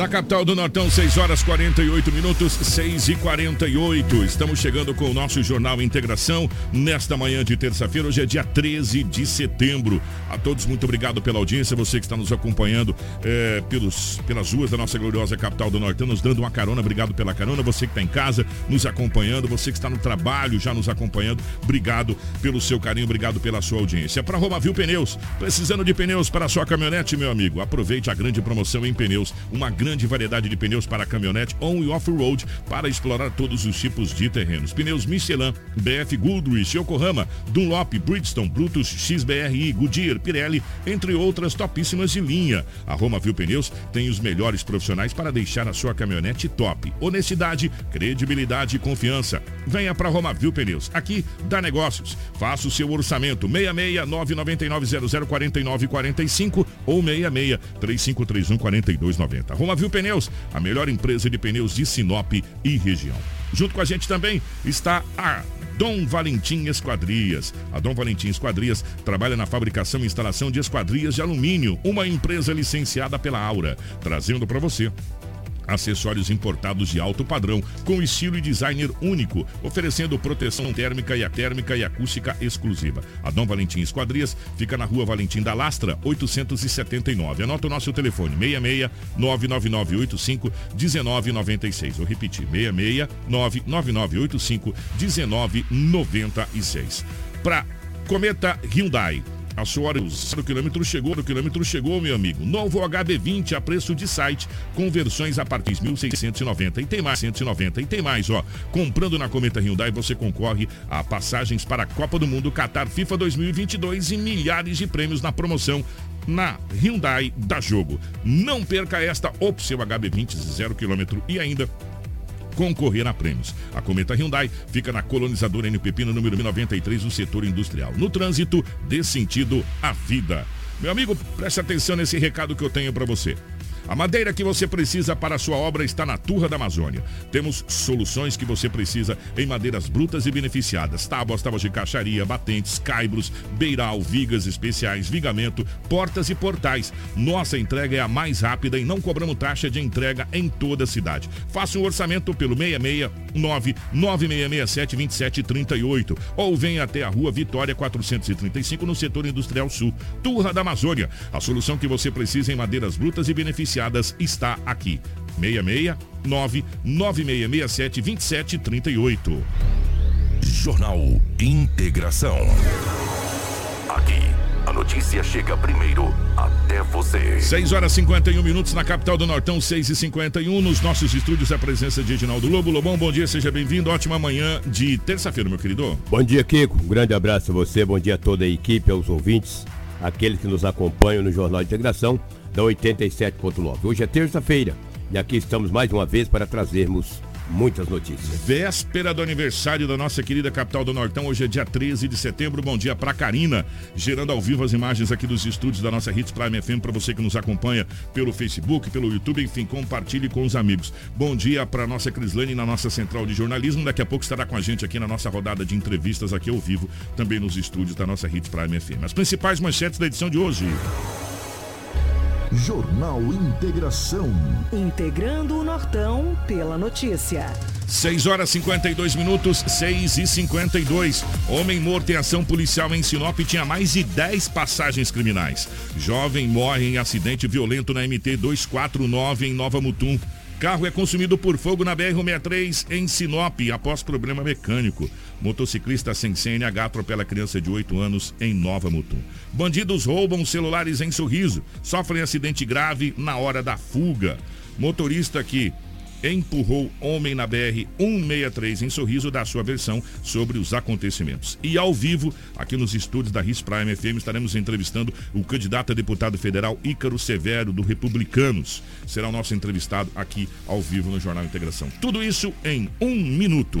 Na capital do Nortão, 6 horas 48 minutos, 6 e 48. Estamos chegando com o nosso Jornal Integração nesta manhã de terça-feira. Hoje é dia 13 de setembro. A todos, muito obrigado pela audiência. Você que está nos acompanhando é, pelos, pelas ruas da nossa gloriosa capital do Nortão, nos dando uma carona. Obrigado pela carona. Você que está em casa nos acompanhando, você que está no trabalho já nos acompanhando, obrigado pelo seu carinho, obrigado pela sua audiência. Para Romavil Pneus, precisando de pneus para a sua caminhonete, meu amigo, aproveite a grande promoção em pneus. Uma grande grande variedade de pneus para caminhonete on e off-road para explorar todos os tipos de terrenos. Pneus Michelin, BF Goodrich, Yokohama, Dunlop, Bridgestone, Brutus, XBRI, Goodyear, Pirelli, entre outras topíssimas de linha. A Roma Viu Pneus tem os melhores profissionais para deixar a sua caminhonete top. Honestidade, credibilidade e confiança. Venha para Roma Viu Pneus. Aqui dá negócios. Faça o seu orçamento 66 999 0049 45 ou 66 3531 4290. Roma Viu Pneus, a melhor empresa de pneus de Sinop e região. Junto com a gente também está a Dom Valentim Esquadrias. A Dom Valentim Esquadrias trabalha na fabricação e instalação de esquadrias de alumínio, uma empresa licenciada pela Aura, trazendo para você acessórios importados de alto padrão, com estilo e designer único, oferecendo proteção térmica e a térmica e acústica exclusiva. A Dom Valentim Esquadrias fica na rua Valentim da Lastra, 879. Anota o nosso telefone, 66 99985 1996. Vou repetir, 66 99985 1996. Para Cometa Hyundai a sua hora, o quilômetro chegou, o quilômetro chegou, meu amigo. Novo HB20 a preço de site, com versões a partir de 1.690. E tem mais, 190. E tem mais, ó. Comprando na Cometa Hyundai, você concorre a passagens para a Copa do Mundo Qatar FIFA 2022 e milhares de prêmios na promoção na Hyundai da Jogo. Não perca esta opção HB20 zero quilômetro e ainda concorrer a prêmios. A Cometa Hyundai fica na colonizadora NPP no número 1093 do setor industrial. No trânsito, dê sentido à vida. Meu amigo, preste atenção nesse recado que eu tenho para você. A madeira que você precisa para a sua obra está na Turra da Amazônia. Temos soluções que você precisa em madeiras brutas e beneficiadas: tábuas, tábuas de caixaria, batentes, caibros, beiral, vigas especiais, vigamento, portas e portais. Nossa entrega é a mais rápida e não cobramos taxa de entrega em toda a cidade. Faça um orçamento pelo 669 9667 2738 ou venha até a Rua Vitória 435 no setor industrial sul. Turra da Amazônia. A solução que você precisa em madeiras brutas e beneficiadas está aqui. 669 9667 2738. Jornal Integração. A notícia chega primeiro até você. 6 horas 51 minutos na capital do Nortão, 6 e 51 Nos nossos estúdios, a presença de Edinaldo Lobo. Lobão, bom dia, seja bem-vindo. Ótima manhã de terça-feira, meu querido. Bom dia, Kiko. Um grande abraço a você, bom dia a toda a equipe, aos ouvintes, aqueles que nos acompanham no Jornal Integração da 87.9. Hoje é terça-feira e aqui estamos mais uma vez para trazermos muitas notícias. Véspera do aniversário da nossa querida capital do Nortão, hoje é dia 13 de setembro. Bom dia para Karina, gerando ao vivo as imagens aqui dos estúdios da nossa Hits Prime FM para você que nos acompanha pelo Facebook, pelo YouTube, enfim, compartilhe com os amigos. Bom dia para nossa Crislane na nossa central de jornalismo. Daqui a pouco estará com a gente aqui na nossa rodada de entrevistas aqui ao vivo, também nos estúdios da nossa Hits Prime FM. As principais manchetes da edição de hoje. Jornal Integração. Integrando o Nortão pela notícia. 6 horas 52 minutos, 6 e 52. Homem morto em ação policial em Sinop tinha mais de 10 passagens criminais. Jovem morre em acidente violento na MT 249 em Nova Mutum. Carro é consumido por fogo na BR-163 em Sinop após problema mecânico. Motociclista sem CNH atropela criança de 8 anos em Nova Mutum. Bandidos roubam celulares em Sorriso. Sofrem acidente grave na hora da fuga. Motorista que empurrou homem na BR 163 em Sorriso da sua versão sobre os acontecimentos. E ao vivo, aqui nos estúdios da RIS Prime FM, estaremos entrevistando o candidato a deputado federal Ícaro Severo, do Republicanos. Será o nosso entrevistado aqui ao vivo no Jornal Integração. Tudo isso em um minuto.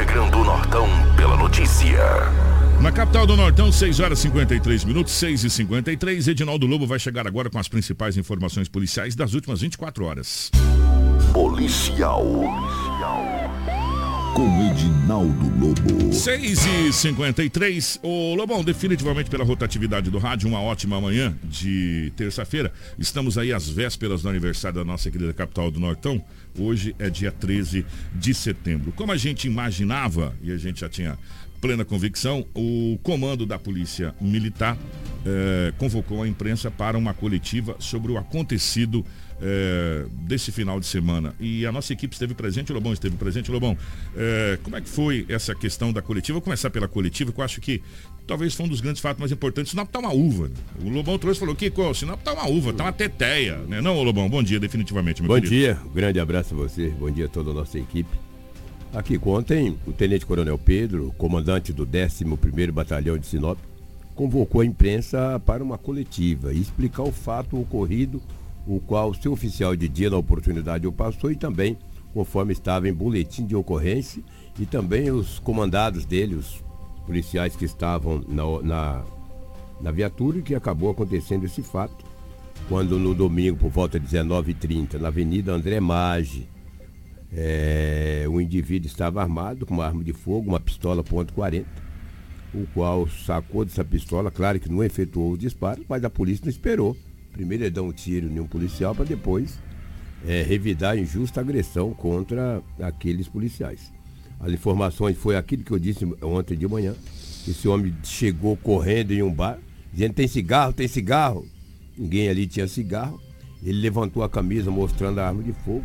Integrando o Nortão pela notícia. Na capital do Nortão, 6 horas e 53 minutos, 6 e 53 Edinaldo Lobo vai chegar agora com as principais informações policiais das últimas 24 horas. Policial. Com Edinaldo Lobo. 6 e 53 O Lobão, definitivamente pela rotatividade do rádio, uma ótima manhã de terça-feira. Estamos aí às vésperas do aniversário da nossa querida capital do Nortão. Hoje é dia 13 de setembro. Como a gente imaginava, e a gente já tinha plena convicção, o comando da Polícia Militar eh, convocou a imprensa para uma coletiva sobre o acontecido eh, desse final de semana. E a nossa equipe esteve presente, o Lobão esteve presente. Lobão, eh, como é que foi essa questão da coletiva? Vou começar pela coletiva, que eu acho que talvez foi um dos grandes fatos mais importantes. O Sinop tá uma uva. Né? O Lobão trouxe e falou, Kiko, o Sinop tá uma uva, tá uma teteia. Né? Não, Lobão, bom dia, definitivamente, Bom querido. dia, um grande abraço a você, bom dia a toda a nossa equipe. Aqui ontem, o Tenente Coronel Pedro, comandante do 11º Batalhão de Sinop, convocou a imprensa para uma coletiva e explicar o fato ocorrido, o qual seu oficial de dia na oportunidade o passou e também conforme estava em boletim de ocorrência e também os comandados dele, os policiais que estavam na, na, na viatura e que acabou acontecendo esse fato quando no domingo, por volta de 19h30, na Avenida André Maggi, é, o indivíduo estava armado com uma arma de fogo, uma pistola .40, o qual sacou dessa pistola, claro que não efetuou os disparos, mas a polícia não esperou. Primeiro ele dá um tiro em um policial para depois é, revidar a injusta agressão contra aqueles policiais. As informações foi aquilo que eu disse ontem de manhã. Esse homem chegou correndo em um bar, dizendo tem cigarro, tem cigarro. Ninguém ali tinha cigarro. Ele levantou a camisa mostrando a arma de fogo.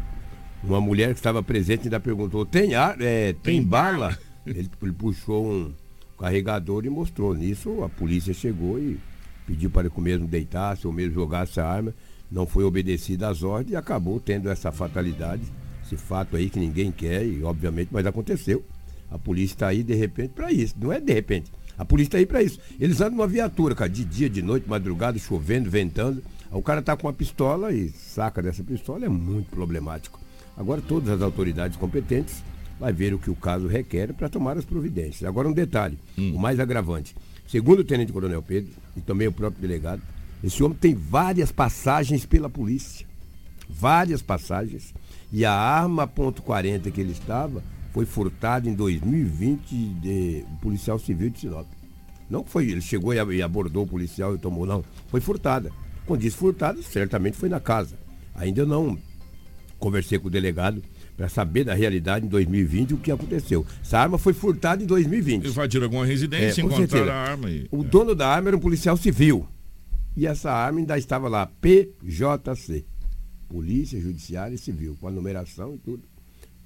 Uma mulher que estava presente ainda perguntou: tem ar, é, tem, Tem bala? Ele, ele puxou um carregador e mostrou. Nisso a polícia chegou e pediu para que o mesmo deitasse ou mesmo jogasse a arma. Não foi obedecida às ordens e acabou tendo essa fatalidade, esse fato aí que ninguém quer, e obviamente, mas aconteceu. A polícia está aí de repente para isso. Não é de repente. A polícia está aí para isso. Eles andam numa viatura, cara, de dia, de noite, madrugada, chovendo, ventando. O cara tá com uma pistola e saca dessa pistola, é muito problemático. Agora todas as autoridades competentes vai ver o que o caso requer para tomar as providências. Agora um detalhe, o mais agravante. Segundo o Tenente Coronel Pedro e também o próprio delegado, esse homem tem várias passagens pela polícia. Várias passagens. E a arma .40 que ele estava foi furtada em 2020 de um policial civil de Sinop. Não foi, ele chegou e abordou o policial e tomou, não. Foi furtada. Quando disse furtada, certamente foi na casa. Ainda não conversei com o delegado para saber da realidade em 2020 o que aconteceu. Essa arma foi furtada em 2020. Invadiram alguma residência, É, encontraram certeza. a arma e. O dono da arma era um policial civil. e essa arma ainda estava lá, PJC. Polícia Judiciária e Civil, com a numeração e tudo.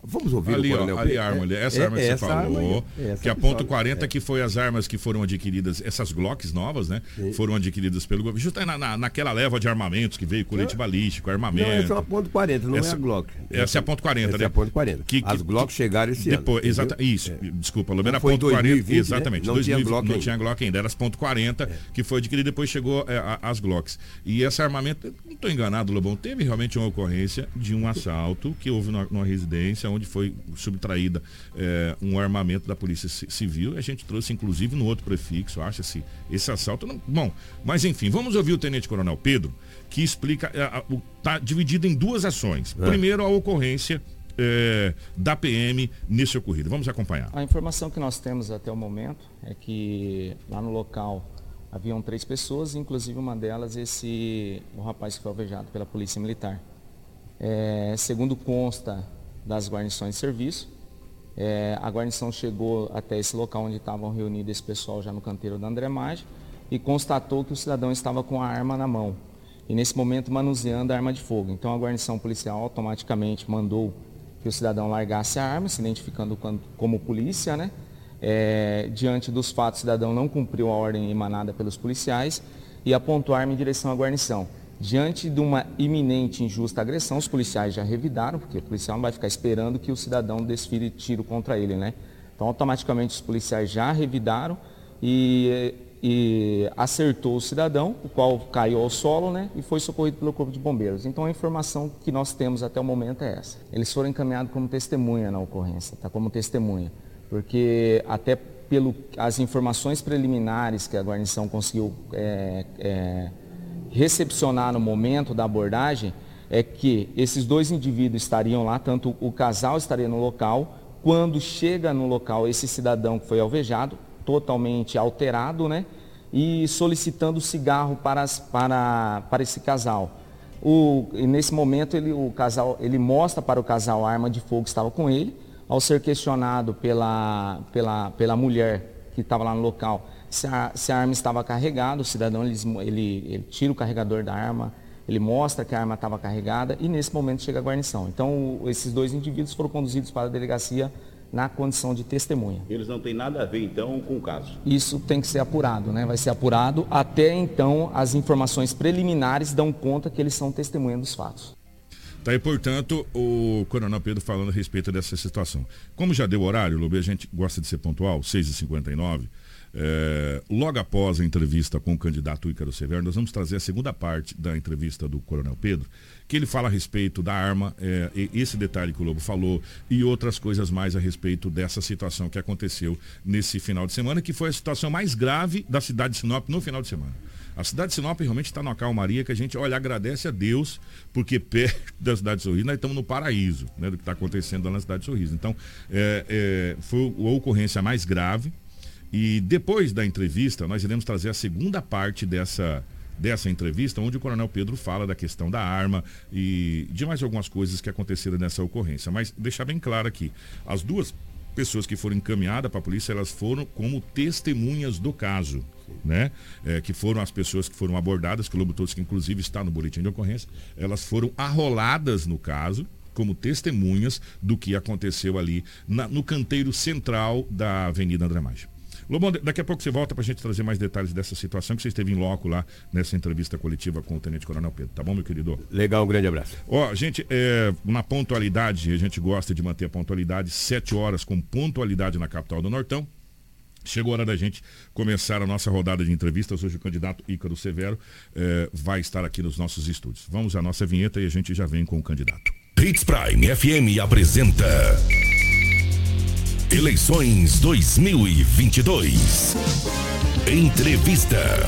Vamos ouvir ali, o Coronel ó, ali a arma, ali, essa é, arma que você falou, que a ponto 40 é. que foi as armas que foram adquiridas, essas Glocks novas, né? Sim. Foram adquiridas pelo governo, justo na, na, naquela leva de armamentos que veio colete balístico, armamento. Não, essa é a ponto 40, não essa, é a Glock. Essa é a ponto 40, essa né? é a ponto 40. Que, as Glocks chegaram esse depois, ano. Exata, isso, é. desculpa, Lobena, a ponto 40, exatamente. Né? Não, 2000, tinha Glock não ainda. tinha Glock ainda, era as ponto 40 é. que foi adquirida depois chegou é, as Glocks. E esse armamento, não estou enganado, Lobão, teve realmente uma ocorrência de um assalto que houve numa, numa onde foi subtraída é, um armamento da Polícia Civil. A gente trouxe, inclusive, no outro prefixo, acha-se esse assalto. Não, bom, mas enfim, vamos ouvir o Tenente Coronel Pedro, que explica, está dividido em duas ações. É. Primeiro, a ocorrência é, da PM nesse ocorrido. Vamos acompanhar. A informação que nós temos até o momento é que lá no local haviam três pessoas, inclusive uma delas esse o rapaz que foi alvejado pela Polícia Militar. É, segundo consta das guarnições de serviço, é, a guarnição chegou até esse local onde estavam reunidos esse pessoal já no canteiro da André Maggi e constatou que o cidadão estava com a arma na mão e nesse momento manuseando a arma de fogo. Então a guarnição policial automaticamente mandou que o cidadão largasse a arma, se identificando como polícia, né? É, diante dos fatos, o cidadão não cumpriu a ordem emanada pelos policiais e apontou a arma em direção à guarnição. Diante de uma iminente injusta agressão, os policiais já revidaram, porque o policial não vai ficar esperando que o cidadão desfile tiro contra ele, né? Então, automaticamente, os policiais já revidaram e, e acertou o cidadão, o qual caiu ao solo, né? E foi socorrido pelo Corpo de Bombeiros. Então, a informação que nós temos até o momento é essa. Eles foram encaminhados como testemunha na ocorrência, tá? Como testemunha. Porque até pelo as informações preliminares que a guarnição conseguiu é, é, recepcionar no momento da abordagem é que esses dois indivíduos estariam lá, tanto o casal estaria no local, quando chega no local esse cidadão que foi alvejado, totalmente alterado, né? E solicitando cigarro para, para, para esse casal. O, nesse momento ele, o casal, ele mostra para o casal a arma de fogo que estava com ele. Ao ser questionado pela, pela, pela mulher que estava lá no local, se a, se a arma estava carregada, o cidadão ele, ele, ele, tira o carregador da arma, ele mostra que a arma estava carregada e nesse momento chega a guarnição. Então, esses dois indivíduos foram conduzidos para a delegacia na condição de testemunha. Eles não têm nada a ver, então, com o caso? Isso tem que ser apurado, né? Vai ser apurado. Até então, as informações preliminares dão conta que eles são testemunha dos fatos. Tá aí, portanto, o Coronel Pedro falando a respeito dessa situação. Como já deu horário, Lobe, a gente gosta de ser pontual, 6h59. É, logo após a entrevista com o candidato Ícaro Severo, nós vamos trazer a segunda parte da entrevista do Coronel Pedro, que ele fala a respeito da arma, é, esse detalhe que o Lobo falou, e outras coisas mais a respeito dessa situação que aconteceu nesse final de semana, que foi a situação mais grave da cidade de Sinop no final de semana. A cidade de Sinop realmente está numa calmaria que a gente, olha, agradece a Deus, porque perto da cidade de Sorriso nós estamos no paraíso, né, do que está acontecendo lá na cidade de Sorriso. Então, é, é, foi a ocorrência mais grave, e depois da entrevista, nós iremos trazer a segunda parte dessa, dessa entrevista, onde o Coronel Pedro fala da questão da arma e de mais algumas coisas que aconteceram nessa ocorrência. Mas deixar bem claro aqui, as duas pessoas que foram encaminhadas para a polícia, elas foram como testemunhas do caso, né? É, que foram as pessoas que foram abordadas, que o Lobo Todos, que inclusive está no boletim de ocorrência, elas foram arroladas no caso, como testemunhas do que aconteceu ali na, no canteiro central da Avenida André Maggi. Lobão, daqui a pouco você volta para a gente trazer mais detalhes dessa situação que você esteve em loco lá nessa entrevista coletiva com o Tenente Coronel Pedro. Tá bom, meu querido? Legal, um grande abraço. Ó, gente, é, na pontualidade, a gente gosta de manter a pontualidade, sete horas com pontualidade na capital do Nortão. Chegou a hora da gente começar a nossa rodada de entrevistas. Hoje o candidato Ícaro Severo é, vai estar aqui nos nossos estúdios. Vamos à nossa vinheta e a gente já vem com o candidato. Hits Prime FM apresenta Eleições 2022. Entrevista.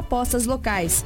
propostas locais.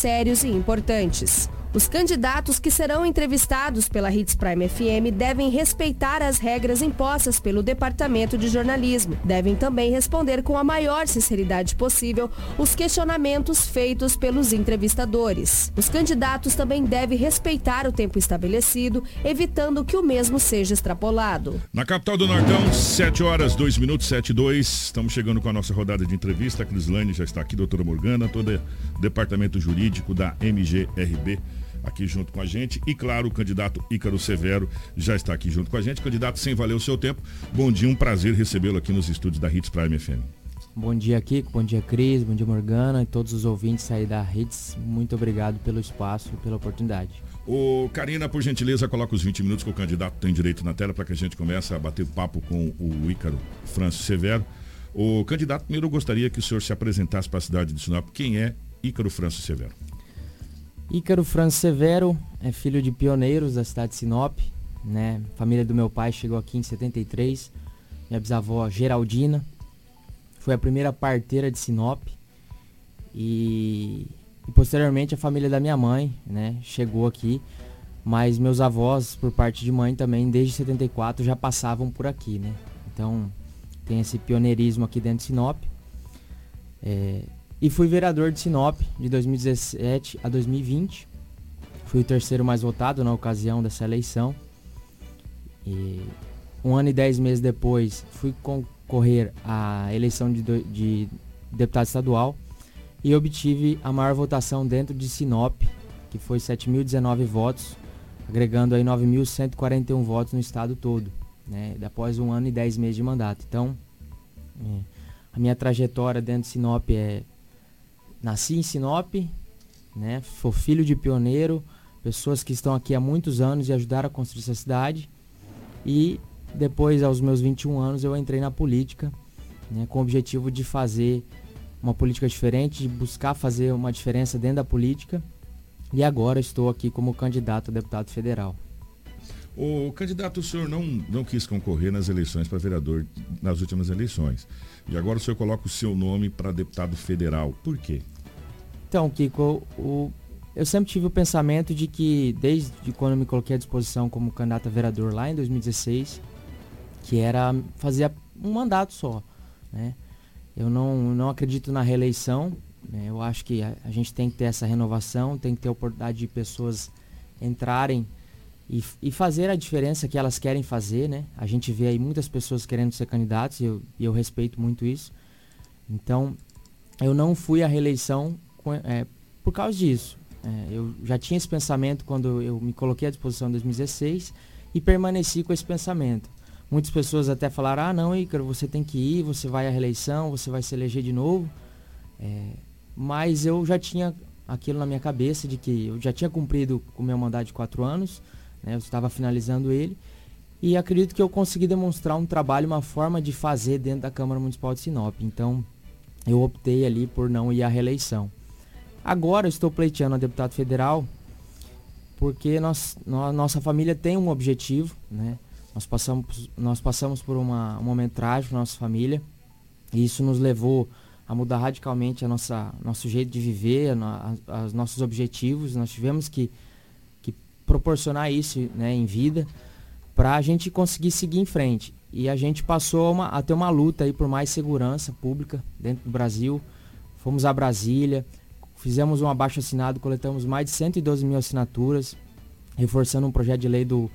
sérios e importantes. Os candidatos que serão entrevistados pela Hits Prime FM devem respeitar as regras impostas pelo Departamento de Jornalismo. Devem também responder com a maior sinceridade possível os questionamentos feitos pelos entrevistadores. Os candidatos também devem respeitar o tempo estabelecido, evitando que o mesmo seja extrapolado. Na capital do Nortão, 7 horas, 2 minutos, 7 e 2. Estamos chegando com a nossa rodada de entrevista. A Crislane já está aqui, doutora Morgana, todo o departamento jurídico da MGRB aqui junto com a gente. E claro, o candidato Ícaro Severo já está aqui junto com a gente. Candidato, sem valer o seu tempo, bom dia, um prazer recebê-lo aqui nos estúdios da Hits Prime FM. Bom dia, Kiko. Bom dia, Cris. Bom dia, Morgana e todos os ouvintes aí da Hits. Muito obrigado pelo espaço e pela oportunidade. O Karina, por gentileza, coloca os 20 minutos que o candidato tem direito na tela para que a gente comece a bater papo com o Ícaro Francis Severo. O candidato, primeiro eu gostaria que o senhor se apresentasse para a cidade de Sinop. Quem é Ícaro Francis Severo? Ícaro Franz Severo é filho de pioneiros da cidade de Sinop, né? Família do meu pai chegou aqui em 73. Minha bisavó Geraldina foi a primeira parteira de Sinop e, e posteriormente a família da minha mãe, né, chegou aqui. Mas meus avós, por parte de mãe também, desde 74 já passavam por aqui, né? Então tem esse pioneirismo aqui dentro de Sinop. É, e fui vereador de Sinop de 2017 a 2020. Fui o terceiro mais votado na ocasião dessa eleição. E um ano e dez meses depois fui concorrer à eleição de, de deputado estadual e obtive a maior votação dentro de Sinop, que foi 7.019 votos, agregando aí 9.141 votos no estado todo, né, após um ano e dez meses de mandato. Então, é, a minha trajetória dentro de Sinop é Nasci em Sinop, né? Sou filho de pioneiro, pessoas que estão aqui há muitos anos e ajudaram a construir essa cidade. E depois, aos meus 21 anos, eu entrei na política, né, com o objetivo de fazer uma política diferente, de buscar fazer uma diferença dentro da política. E agora estou aqui como candidato a deputado federal. O candidato, o senhor não, não quis concorrer nas eleições para vereador nas últimas eleições. E agora o senhor coloca o seu nome para deputado federal. Por quê? Então, Kiko, o, eu sempre tive o pensamento de que, desde quando me coloquei à disposição como candidato a vereador lá em 2016, que era fazer um mandato só. Né? Eu não, não acredito na reeleição. Né? Eu acho que a, a gente tem que ter essa renovação, tem que ter a oportunidade de pessoas entrarem e, e, fazer a diferença que elas querem fazer, né? A gente vê aí muitas pessoas querendo ser candidatos e eu, e eu respeito muito isso. Então, eu não fui à reeleição é, por causa disso. É, eu já tinha esse pensamento quando eu me coloquei à disposição em 2016 e permaneci com esse pensamento. Muitas pessoas até falaram, ah não, Ícaro, você tem que ir, você vai à reeleição, você vai se eleger de novo. É, mas eu já tinha aquilo na minha cabeça de que eu já tinha cumprido o meu mandato de quatro anos, né, eu estava finalizando ele, e acredito que eu consegui demonstrar um trabalho, uma forma de fazer dentro da Câmara Municipal de Sinop. Então, eu optei ali por não ir à reeleição. Agora estou pleiteando a deputado federal porque nós, nós, nossa família tem um objetivo, né? Nós passamos, nós passamos por uma, um momento trágico na nossa família e isso nos levou a mudar radicalmente a nossa nosso jeito de viver, os nossos objetivos. Nós tivemos que proporcionar isso né, em vida para a gente conseguir seguir em frente. E a gente passou uma, a ter uma luta aí por mais segurança pública dentro do Brasil. Fomos a Brasília, Fizemos um abaixo assinado, coletamos mais de 112 mil assinaturas, reforçando um projeto de lei do,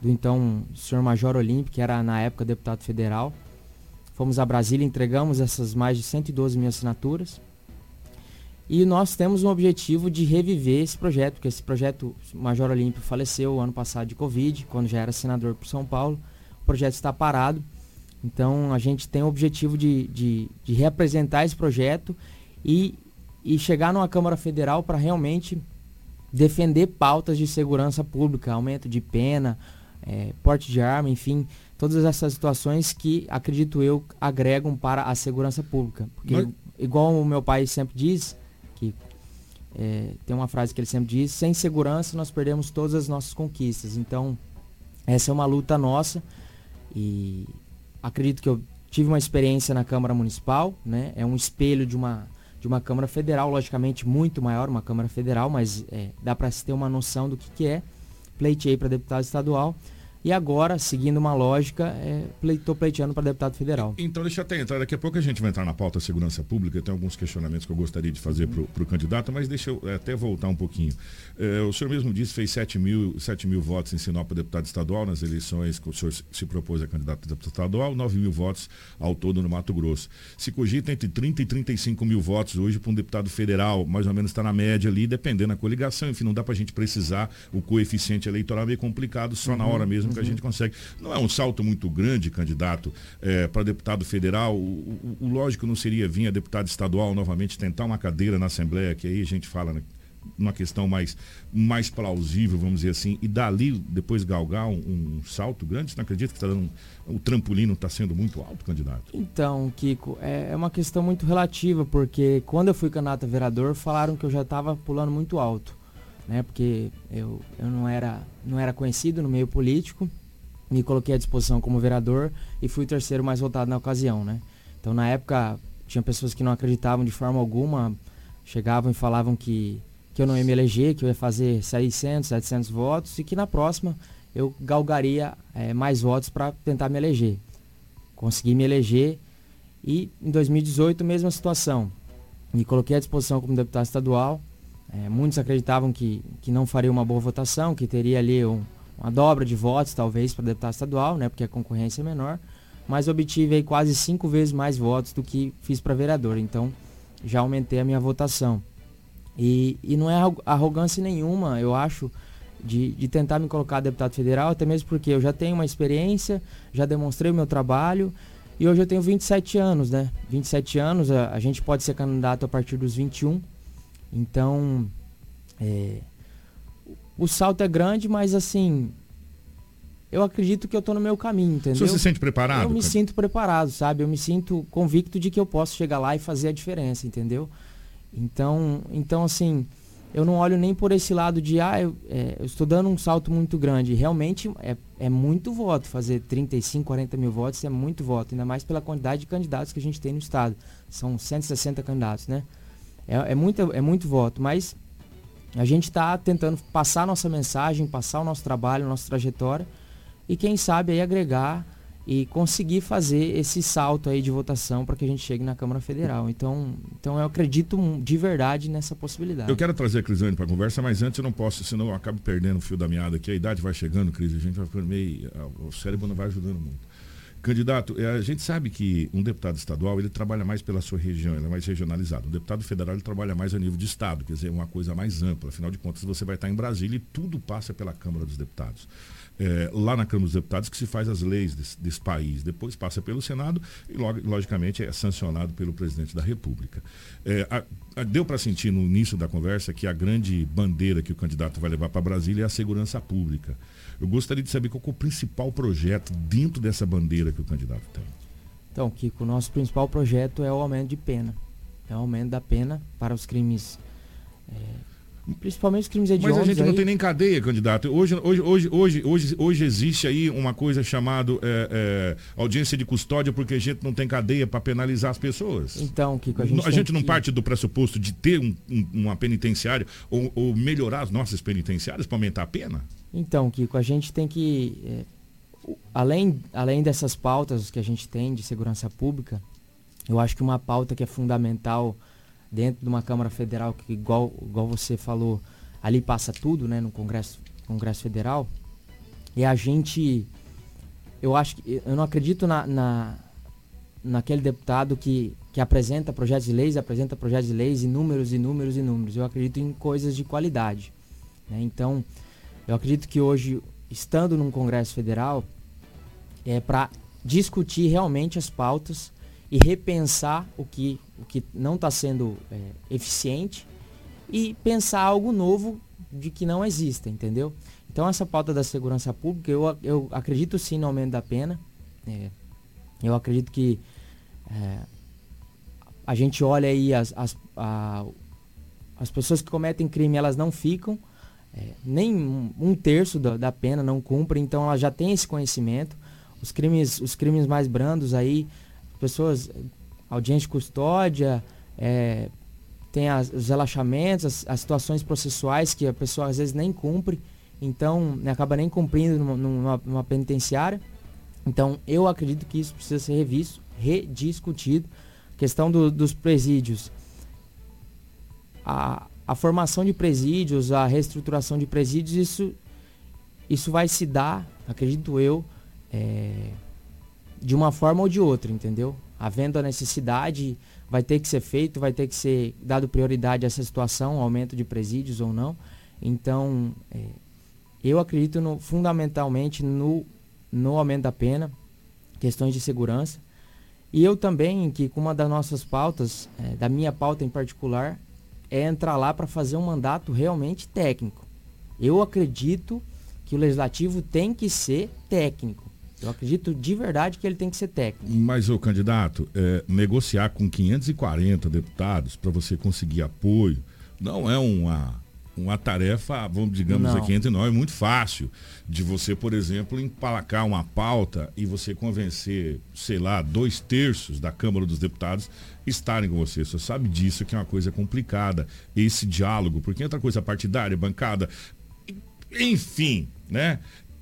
do então senhor Major Olímpio, que era na época deputado federal. Fomos a Brasília, entregamos essas mais de 112 mil assinaturas. E nós temos um objetivo de reviver esse projeto, porque esse projeto, Major Olímpio faleceu ano passado de Covid, quando já era senador por São Paulo. O projeto está parado. Então a gente tem o objetivo de, de, de reapresentar esse projeto e e chegar numa Câmara Federal para realmente defender pautas de segurança pública, aumento de pena, é, porte de arma, enfim, todas essas situações que, acredito eu, agregam para a segurança pública. Porque, Mas... igual o meu pai sempre diz, é, tem uma frase que ele sempre diz, sem segurança nós perdemos todas as nossas conquistas. Então, essa é uma luta nossa e acredito que eu tive uma experiência na Câmara Municipal, né? É um espelho de uma de uma Câmara Federal, logicamente muito maior, uma Câmara Federal, mas é, dá para se ter uma noção do que, que é. Pleitei para deputado estadual e agora, seguindo uma lógica, estou é, pleiteando para deputado federal. Então deixa eu até entrar, daqui a pouco a gente vai entrar na pauta segurança pública, tem alguns questionamentos que eu gostaria de fazer uhum. para o candidato, mas deixa eu é, até voltar um pouquinho. É, o senhor mesmo disse fez 7 mil, 7 mil votos em Sinop para deputado estadual nas eleições que o senhor se propôs a candidato a deputado estadual, 9 mil votos ao todo no Mato Grosso. Se cogita entre 30 e 35 mil votos hoje para um deputado federal, mais ou menos está na média ali, dependendo da coligação, enfim, não dá para a gente precisar, o coeficiente eleitoral é meio complicado, só uhum, na hora mesmo uhum. que a uhum. gente consegue. Não é um salto muito grande, candidato, é, para deputado federal. O, o, o, lógico não seria vir a deputado estadual novamente tentar uma cadeira na Assembleia, que aí a gente fala né, uma questão mais, mais plausível, vamos dizer assim, e dali depois galgar um, um salto grande? Você não acredita que está dando o trampolino está sendo muito alto, candidato? Então, Kiko, é, é uma questão muito relativa, porque quando eu fui candidato a vereador, falaram que eu já estava pulando muito alto, né? Porque eu, eu não, era, não era conhecido no meio político, me coloquei à disposição como vereador e fui o terceiro mais votado na ocasião, né? Então, na época, tinha pessoas que não acreditavam de forma alguma, chegavam e falavam que, que eu não ia me eleger, que eu ia fazer 600, 700 votos e que na próxima eu galgaria é, mais votos para tentar me eleger. Consegui me eleger e em 2018, mesma situação. Me coloquei à disposição como deputado estadual. É, muitos acreditavam que, que não faria uma boa votação, que teria ali um, uma dobra de votos, talvez, para deputado estadual, né, porque a concorrência é menor, mas obtive aí quase cinco vezes mais votos do que fiz para vereador. Então, já aumentei a minha votação. E, e não é arrogância nenhuma, eu acho, de, de tentar me colocar deputado federal, até mesmo porque eu já tenho uma experiência, já demonstrei o meu trabalho e hoje eu tenho 27 anos, né? 27 anos, a, a gente pode ser candidato a partir dos 21. Então, é, o salto é grande, mas assim, eu acredito que eu estou no meu caminho, entendeu? Você se sente preparado? Eu me cara? sinto preparado, sabe? Eu me sinto convicto de que eu posso chegar lá e fazer a diferença, entendeu? Então, então assim, eu não olho nem por esse lado de, ah, eu, é, eu estou dando um salto muito grande. Realmente é, é muito voto, fazer 35, 40 mil votos é muito voto, ainda mais pela quantidade de candidatos que a gente tem no estado. São 160 candidatos, né? É, é, muito, é muito voto, mas a gente está tentando passar nossa mensagem, passar o nosso trabalho, a nossa trajetória e quem sabe aí agregar e conseguir fazer esse salto aí de votação para que a gente chegue na Câmara Federal. Então, então eu acredito de verdade nessa possibilidade. Eu quero trazer a Crisane para a conversa, mas antes eu não posso, senão eu acabo perdendo o fio da meada aqui. A idade vai chegando, Cris, a gente vai ficando meio. O cérebro não vai ajudando muito. Candidato, é, a gente sabe que um deputado estadual ele trabalha mais pela sua região, ele é mais regionalizado. Um deputado federal ele trabalha mais a nível de estado, quer dizer, uma coisa mais ampla. Afinal de contas, você vai estar em Brasília e tudo passa pela Câmara dos Deputados. É, lá na Câmara dos Deputados que se faz as leis desse, desse país. Depois passa pelo Senado e, logicamente, é sancionado pelo presidente da República. É, a, a, deu para sentir no início da conversa que a grande bandeira que o candidato vai levar para Brasília é a segurança pública. Eu gostaria de saber qual é o principal projeto dentro dessa bandeira que o candidato tem. Então, Kiko, o nosso principal projeto é o aumento de pena. É o aumento da pena para os crimes é, Principalmente os crimes hediondos. Mas a gente não aí... tem nem cadeia, candidato. Hoje, hoje, hoje, hoje, hoje, hoje existe aí uma coisa chamada é, é, audiência de custódia porque a gente não tem cadeia para penalizar as pessoas. Então, Kiko, a gente, a gente não que... parte do pressuposto de ter um, um, uma penitenciária ou, ou, melhorar as nossas penitenciárias para aumentar a pena? Então, Kiko, a gente tem que... É, além, além dessas pautas que a gente tem de segurança pública, eu acho que uma pauta que é fundamental dentro de uma Câmara Federal que, igual, igual você falou, ali passa tudo, né, no Congresso, Congresso Federal, e a gente, eu acho que, eu não acredito na, na, naquele deputado que, que apresenta projetos de leis, apresenta projetos de leis e números e números e números. Eu acredito em coisas de qualidade. Né? Então, eu acredito que hoje, estando num Congresso Federal, é para discutir realmente as pautas e repensar o que o que não está sendo é, eficiente e pensar algo novo de que não exista, entendeu? Então essa pauta da segurança pública, eu, eu acredito sim no aumento da pena. É, eu acredito que é, a gente olha aí as, as, a, as pessoas que cometem crime, elas não ficam, é, nem um, terço da, da, pena não cumprem, então ela já tem esse conhecimento. Os crimes, os crimes mais brandos aí, pessoas, audiência de custódia, é, tem as, os relaxamentos, as, as, situações processuais que a pessoa às vezes nem cumpre, então né, acaba nem cumprindo numa, numa, numa penitenciária. Então eu acredito que isso precisa ser revisto, rediscutido. Questão do, dos presídios. A, a formação de presídios, a reestruturação de presídios, isso, isso vai se dar, acredito eu, é, de uma forma ou de outra, entendeu? Havendo a necessidade, vai ter que ser feito, vai ter que ser dado prioridade a essa situação, aumento de presídios ou não. Então, é, eu acredito no, fundamentalmente no, no aumento da pena, questões de segurança. E eu também, que com uma das nossas pautas, é, da minha pauta em particular, é entrar lá para fazer um mandato realmente técnico. Eu acredito que o legislativo tem que ser técnico. Eu acredito de verdade que ele tem que ser técnico. Mas o candidato, é, negociar com 540 deputados para você conseguir apoio não é uma uma tarefa, vamos digamos Não. aqui entre nós, muito fácil de você, por exemplo, empalacar uma pauta e você convencer, sei lá, dois terços da Câmara dos Deputados estarem com você. Você sabe disso que é uma coisa complicada, esse diálogo, porque outra coisa partidária, bancada, enfim, né?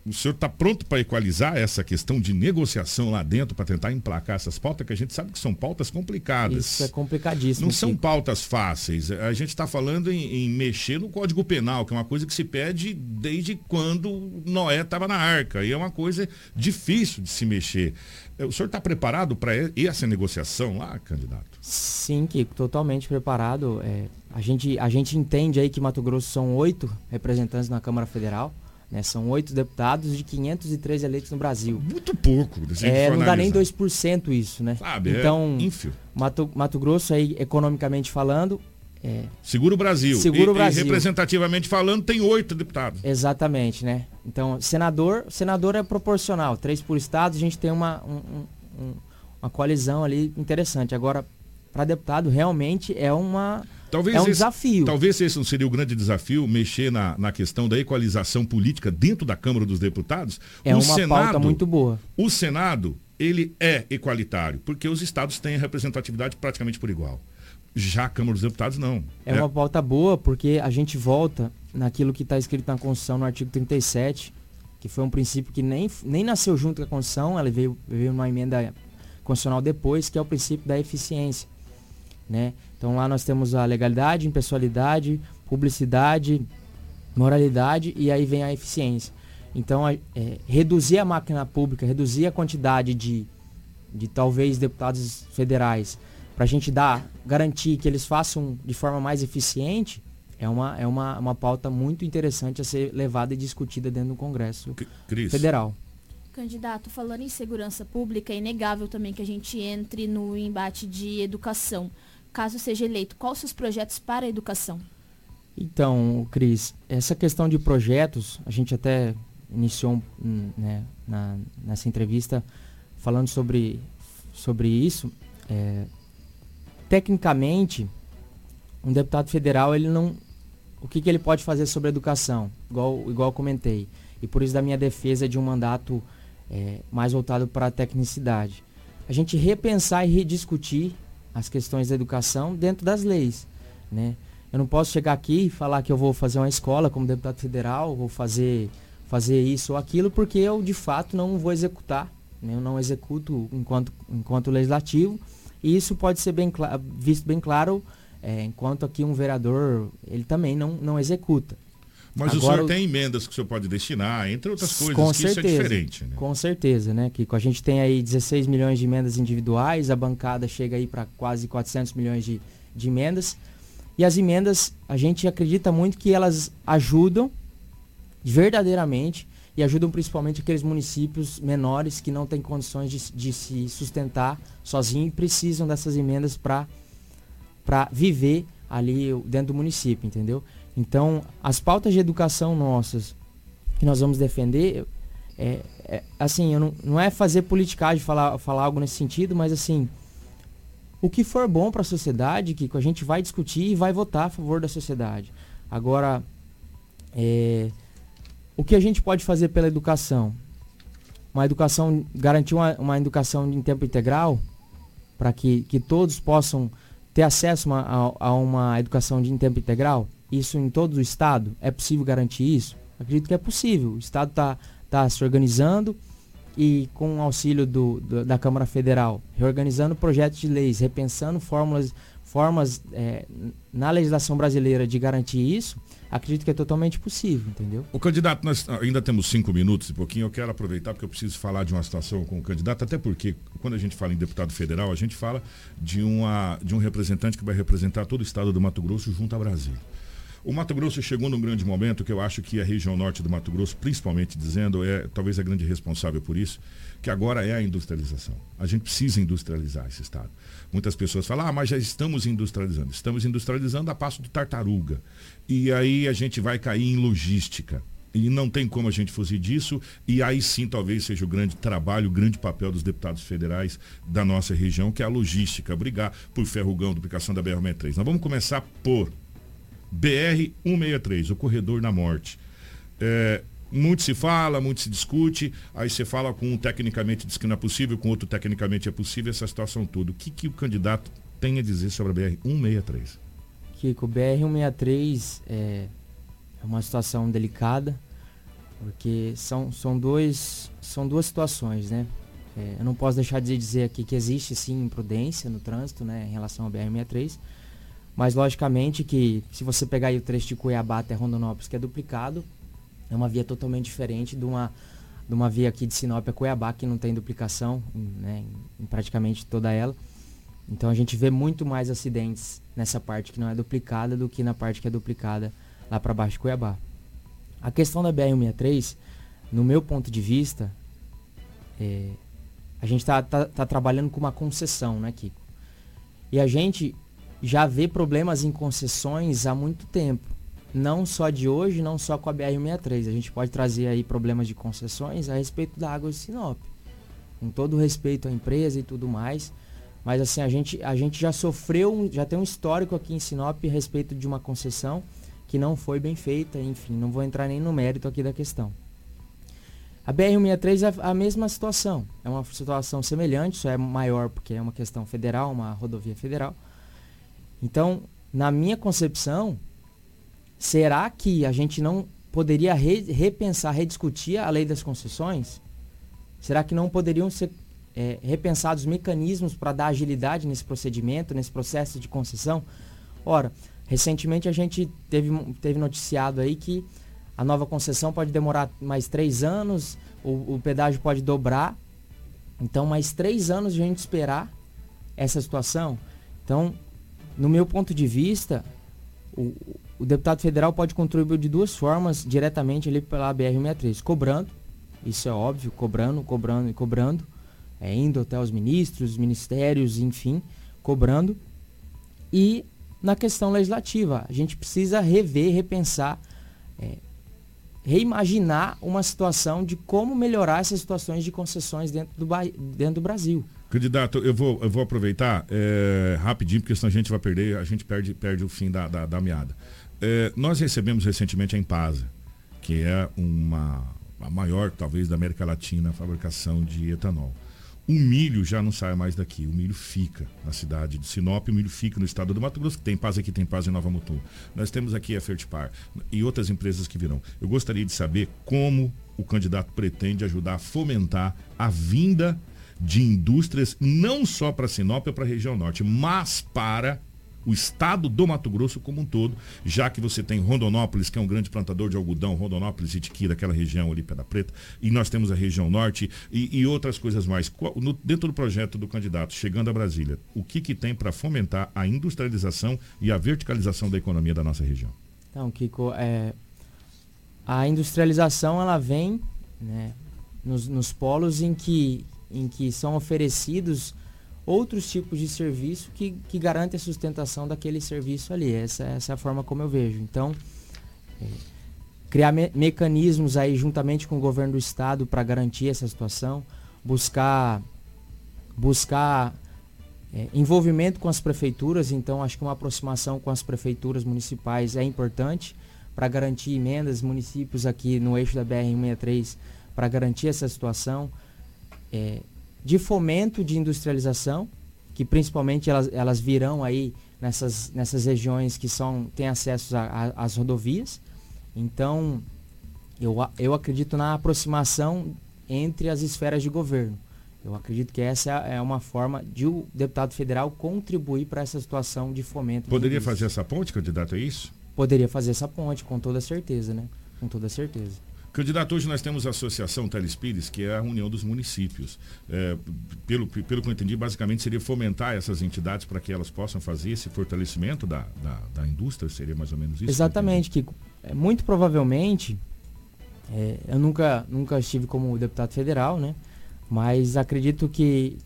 O senhor está pronto para equalizar essa questão de negociação lá dentro para tentar emplacar essas pautas, que a gente sabe que são pautas complicadas. Isso é complicadíssimo. Não são pautas fáceis. A gente está falando em, em, mexer no Código Penal, que é uma coisa que se pede desde quando Noé estava na arca. E é uma coisa difícil de se mexer. O senhor está preparado para essa negociação lá, candidato? Sim, Kiko, totalmente preparado. É, a, gente, a gente entende aí que Mato Grosso são oito representantes na Câmara Federal. Né? São oito deputados de 503 eleitos no Brasil. Muito pouco. É, não dá nem 2% isso, né? Sabe, é então, é Mato, Mato Grosso, aí, economicamente falando... É, Segura o Brasil. Segura o Brasil. E, representativamente falando, tem oito deputados. Exatamente, né? Então, senador, senador é proporcional. Três por estado, a gente tem uma, um, um, uma coalizão ali interessante. Agora, para deputado, realmente é uma Talvez é um esse, desafio. Talvez esse não seria o grande desafio, mexer na, na questão da equalização política dentro da Câmara dos Deputados. É o uma Senado, pauta muito boa. O Senado, ele é equalitário, porque os estados têm representatividade praticamente por igual. Já a Câmara dos Deputados, não. É, é. uma pauta boa, porque a gente volta naquilo que está escrito na Constituição, no artigo 37, que foi um princípio que nem, nem nasceu junto com a Constituição, ela veio, veio numa emenda constitucional depois, que é o princípio da eficiência. Né? Então lá nós temos a legalidade, impessoalidade, publicidade, moralidade e aí vem a eficiência. Então é, reduzir a máquina pública, reduzir a quantidade de, de talvez deputados federais para a gente dar, garantir que eles façam de forma mais eficiente, é uma, é uma, uma pauta muito interessante a ser levada e discutida dentro do Congresso Cris. Federal. Candidato, falando em segurança pública, é inegável também que a gente entre no embate de educação caso seja eleito? Quais seus projetos para a educação? Então, Cris, essa questão de projetos, a gente até iniciou né, na, nessa entrevista falando sobre, sobre isso. É, tecnicamente, um deputado federal, ele não. O que, que ele pode fazer sobre a educação? Igual, igual comentei. E por isso da minha defesa de um mandato é, mais voltado para a tecnicidade. A gente repensar e rediscutir as questões da educação dentro das leis, né? Eu não posso chegar aqui e falar que eu vou fazer uma escola como deputado federal, vou fazer fazer isso ou aquilo, porque eu de fato não vou executar, né? eu não executo enquanto, enquanto legislativo, e isso pode ser bem visto bem claro, é, enquanto aqui um vereador, ele também não, não executa. Mas Agora, o senhor tem emendas que o senhor pode destinar, entre outras coisas, com certeza, isso é diferente. Né? Com certeza, né? Que a gente tem aí 16 milhões de emendas individuais, a bancada chega aí para quase 400 milhões de, de emendas. E as emendas, a gente acredita muito que elas ajudam verdadeiramente e ajudam principalmente aqueles municípios menores que não têm condições de, de se sustentar sozinhos e precisam dessas emendas para para viver ali dentro do município, entendeu? Então, as pautas de educação nossas que nós vamos defender, é, é assim, não, não é fazer politicagem, falar, falar algo nesse sentido, mas assim, o que for bom para a sociedade, que a gente vai discutir e vai votar a favor da sociedade. Agora, é, o que a gente pode fazer pela educação? Uma educação, garantir uma, uma educação em tempo integral, para que, que todos possam ter acesso a, a, uma educação de em tempo integral? Isso em todo o estado? É possível garantir isso? Acredito que é possível. O estado está tá se organizando e com o auxílio do, do, da Câmara Federal, reorganizando projetos de leis, repensando fórmulas, formas é, na legislação brasileira de garantir isso, acredito que é totalmente possível, entendeu? O candidato, nós ainda temos cinco minutos e pouquinho, eu quero aproveitar porque eu preciso falar de uma situação com o candidato, até porque quando a gente fala em deputado federal, a gente fala de, uma, de um representante que vai representar todo o estado do Mato Grosso junto a Brasília. O Mato Grosso chegou num grande momento que eu acho que a região norte do Mato Grosso, principalmente dizendo, é talvez a grande responsável por isso, que agora é a industrialização. A gente precisa industrializar esse estado. Muitas pessoas falam, ah, mas já estamos industrializando. Estamos industrializando a passo do tartaruga. E aí a gente vai cair em logística. E não tem como a gente fugir disso. E aí sim talvez seja o grande trabalho, o grande papel dos deputados federais da nossa região, que é a logística, brigar por ferrugão, duplicação da BR-63. Nós vamos começar por BR-163, o corredor da morte. É, muito se fala, muito se discute, aí você fala com um tecnicamente diz que não é possível, com outro tecnicamente é possível, essa situação toda. O que, que o candidato tem a dizer sobre a BR-163? Kiko, BR-163 é, é uma situação delicada, porque são, são, dois, são duas situações, né? É, eu não posso deixar de dizer aqui que existe sim imprudência no trânsito, né, em relação ao BR-63, mas logicamente que se você pegar o trecho de Cuiabá até Rondonópolis, que é duplicado, é uma via totalmente diferente de uma, de uma via aqui de Sinop a Cuiabá, que não tem duplicação né, em praticamente toda ela. Então a gente vê muito mais acidentes nessa parte que não é duplicada do que na parte que é duplicada lá para baixo de Cuiabá. A questão da BR-163, no meu ponto de vista, é, a gente está tá, tá trabalhando com uma concessão, né, Kiko? E a gente já vê problemas em concessões há muito tempo. Não só de hoje, não só com a BR-163. A gente pode trazer aí problemas de concessões a respeito da água de Sinop. Com todo respeito à empresa e tudo mais. Mas assim, a gente, a gente já sofreu, já tem um histórico aqui em Sinop a respeito de uma concessão que não foi bem feita, enfim, não vou entrar nem no mérito aqui da questão. A BR-163 é a mesma situação, é uma situação semelhante, só é maior porque é uma questão federal, uma rodovia federal. Então, na minha concepção, será que a gente não poderia re repensar, rediscutir a lei das concessões? Será que não poderiam ser é, repensados mecanismos para dar agilidade nesse procedimento, nesse processo de concessão? Ora, recentemente a gente teve, teve noticiado aí que a nova concessão pode demorar mais três anos, o, o pedágio pode dobrar. Então, mais três anos a gente esperar essa situação. Então, no meu ponto de vista, o, o deputado federal pode contribuir de duas formas diretamente ali pela BR-63, cobrando, isso é óbvio, cobrando, cobrando e cobrando, é, indo até os ministros, ministérios, enfim, cobrando. E na questão legislativa, a gente precisa rever, repensar, é, reimaginar uma situação de como melhorar essas situações de concessões dentro do, dentro do Brasil. Candidato, eu vou, eu vou aproveitar é, rapidinho, porque senão a gente vai perder, a gente perde, perde o fim da, da, da meada. É, nós recebemos recentemente a Empasa, que é uma a maior, talvez, da América Latina, a fabricação de etanol. O milho já não sai mais daqui, o milho fica na cidade de Sinop, o milho fica no estado do Mato Grosso, que tem paz aqui, tem paz em Nova Mutum. Nós temos aqui a Fertipar e outras empresas que virão. Eu gostaria de saber como o candidato pretende ajudar a fomentar a vinda de indústrias, não só para Sinop ou para a região norte, mas para o estado do Mato Grosso como um todo, já que você tem Rondonópolis, que é um grande plantador de algodão, Rondonópolis e Tiquira, aquela região ali, Pedra Preta, e nós temos a região norte e, e outras coisas mais. No, dentro do projeto do candidato, chegando a Brasília, o que, que tem para fomentar a industrialização e a verticalização da economia da nossa região? Então, Kiko, é, a industrialização ela vem né, nos, nos polos em que em que são oferecidos outros tipos de serviço que, que garantem a sustentação daquele serviço ali. Essa, essa é a forma como eu vejo. Então, é, criar me mecanismos aí juntamente com o governo do estado para garantir essa situação, buscar buscar é, envolvimento com as prefeituras, então acho que uma aproximação com as prefeituras municipais é importante para garantir emendas, municípios aqui no eixo da BR-163 para garantir essa situação é, de fomento de industrialização, que principalmente elas, elas virão aí nessas, nessas regiões que são, têm acesso às rodovias. Então, eu, eu acredito na aproximação entre as esferas de governo. Eu acredito que essa é uma forma de o deputado federal contribuir para essa situação de fomento. Poderia de fazer essa ponte, candidato, é isso? Poderia fazer essa ponte, com toda certeza, né? Com toda certeza. Candidato, hoje nós temos a Associação Telespires, que é a união dos municípios. É, pelo, pelo que eu entendi, basicamente seria fomentar essas entidades para que elas possam fazer esse fortalecimento da, da, da indústria, seria mais ou menos isso? Exatamente, Kiko. É, muito provavelmente, é, eu nunca, nunca estive como deputado federal, né? Mas acredito que,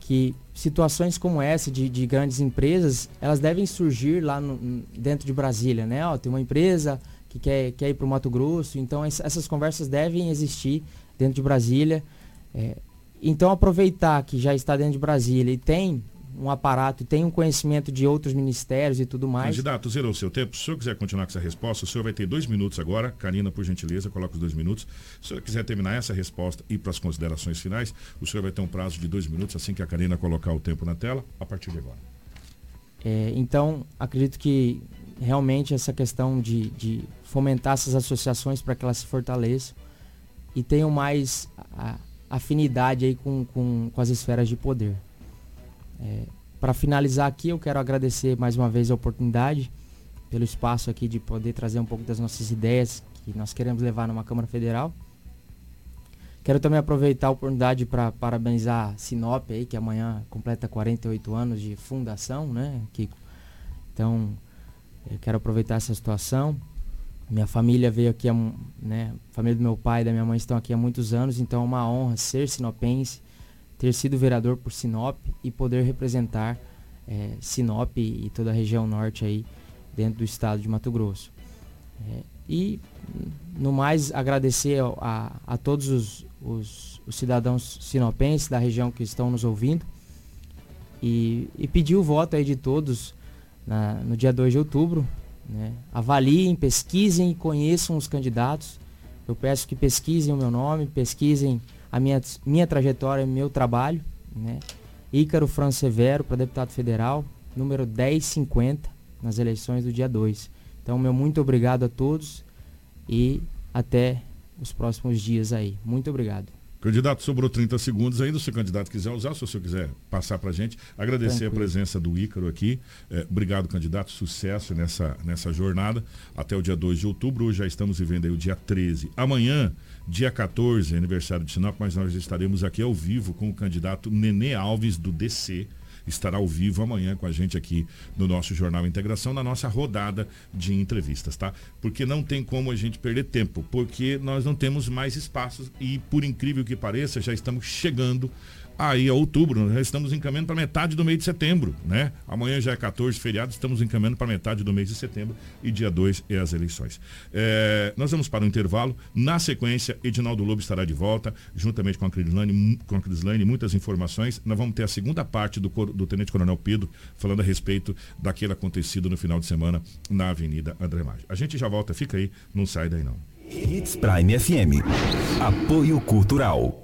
que situações como essa de, de grandes empresas, elas devem surgir lá no, dentro de Brasília, né? Ó, tem uma empresa que quer, quer ir para o Mato Grosso, então essas conversas devem existir dentro de Brasília. É, então aproveitar que já está dentro de Brasília e tem um aparato, tem um conhecimento de outros ministérios e tudo mais. Candidato, zerou o seu tempo. Se o senhor quiser continuar com essa resposta, o senhor vai ter dois minutos agora. Karina, por gentileza, coloca os dois minutos. Se o senhor quiser terminar essa resposta e para as considerações finais, o senhor vai ter um prazo de dois minutos assim que a Karina colocar o tempo na tela, a partir de agora. É, então, acredito que realmente essa questão de, de fomentar essas associações para que elas se fortaleçam e tenham mais a, afinidade aí com, com, com as esferas de poder. É, Para finalizar aqui, eu quero agradecer mais uma vez a oportunidade, pelo espaço aqui de poder trazer um pouco das nossas ideias que nós queremos levar numa Câmara Federal. Quero também aproveitar a oportunidade para parabenizar a Sinop aí, que amanhã completa 48 anos de fundação, né, Kiko? Então, eu quero aproveitar essa situação. Minha família veio aqui, né, a família do meu pai e da minha mãe estão aqui há muitos anos, então é uma honra ser sinopense ter sido vereador por Sinop e poder representar é, Sinop e toda a região norte aí dentro do estado de Mato Grosso. É, e no mais agradecer a, a todos os, os, os, cidadãos sinopenses da região que estão nos ouvindo e, e pedir o voto aí de todos na, no dia 2 de outubro. Né? Avaliem, pesquisem e conheçam os candidatos. Eu peço que pesquisem o meu nome, pesquisem a minha, minha trajetória, meu trabalho, né? Ícaro Fran Severo para deputado federal, número 1050 nas eleições do dia 2. Então, meu muito obrigado a todos e até os próximos dias aí. Muito obrigado. Candidato, sobrou 30 segundos ainda, se o candidato quiser usar, se o senhor quiser passar para a gente. Agradecer Tranquilo. a presença do Ícaro aqui. É, obrigado, candidato. Sucesso nessa, nessa jornada. Até o dia 2 de outubro. Hoje já estamos vivendo aí o dia 13. Amanhã, dia 14, aniversário de Sinop, mas nós estaremos aqui ao vivo com o candidato Nenê Alves, do DC estará ao vivo amanhã com a gente aqui no nosso Jornal Integração, na nossa rodada de entrevistas, tá? Porque não tem como a gente perder tempo, porque nós não temos mais espaços e, por incrível que pareça, já estamos chegando aí a outubro, nós estamos encaminhando para metade do mês de setembro, né? Amanhã já é 14 feriado, estamos encaminhando para metade do mês de setembro e dia 2 é as eleições. É, nós vamos para o intervalo, na sequência, Edinaldo Lobo estará de volta, juntamente com a Crislane, com a Crislane, muitas informações. Nós vamos ter a segunda parte do, do Tenente Coronel Pedro, falando a respeito daquele acontecido no final de semana na Avenida André Maggi. A gente já volta, fica aí, não sai daí não. Hits Prime FM. Apoio Cultural.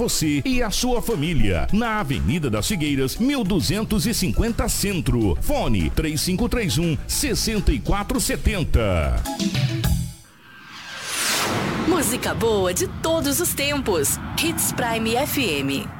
você e a sua família. Na Avenida das Figueiras, 1250 Centro. Fone 3531 6470. Música boa de todos os tempos. Hits Prime FM.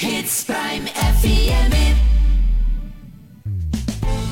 Hits Prime FM.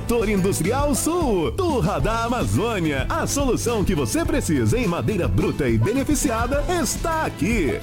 Setor Industrial Sul, Turra da Amazônia. A solução que você precisa em madeira bruta e beneficiada está aqui.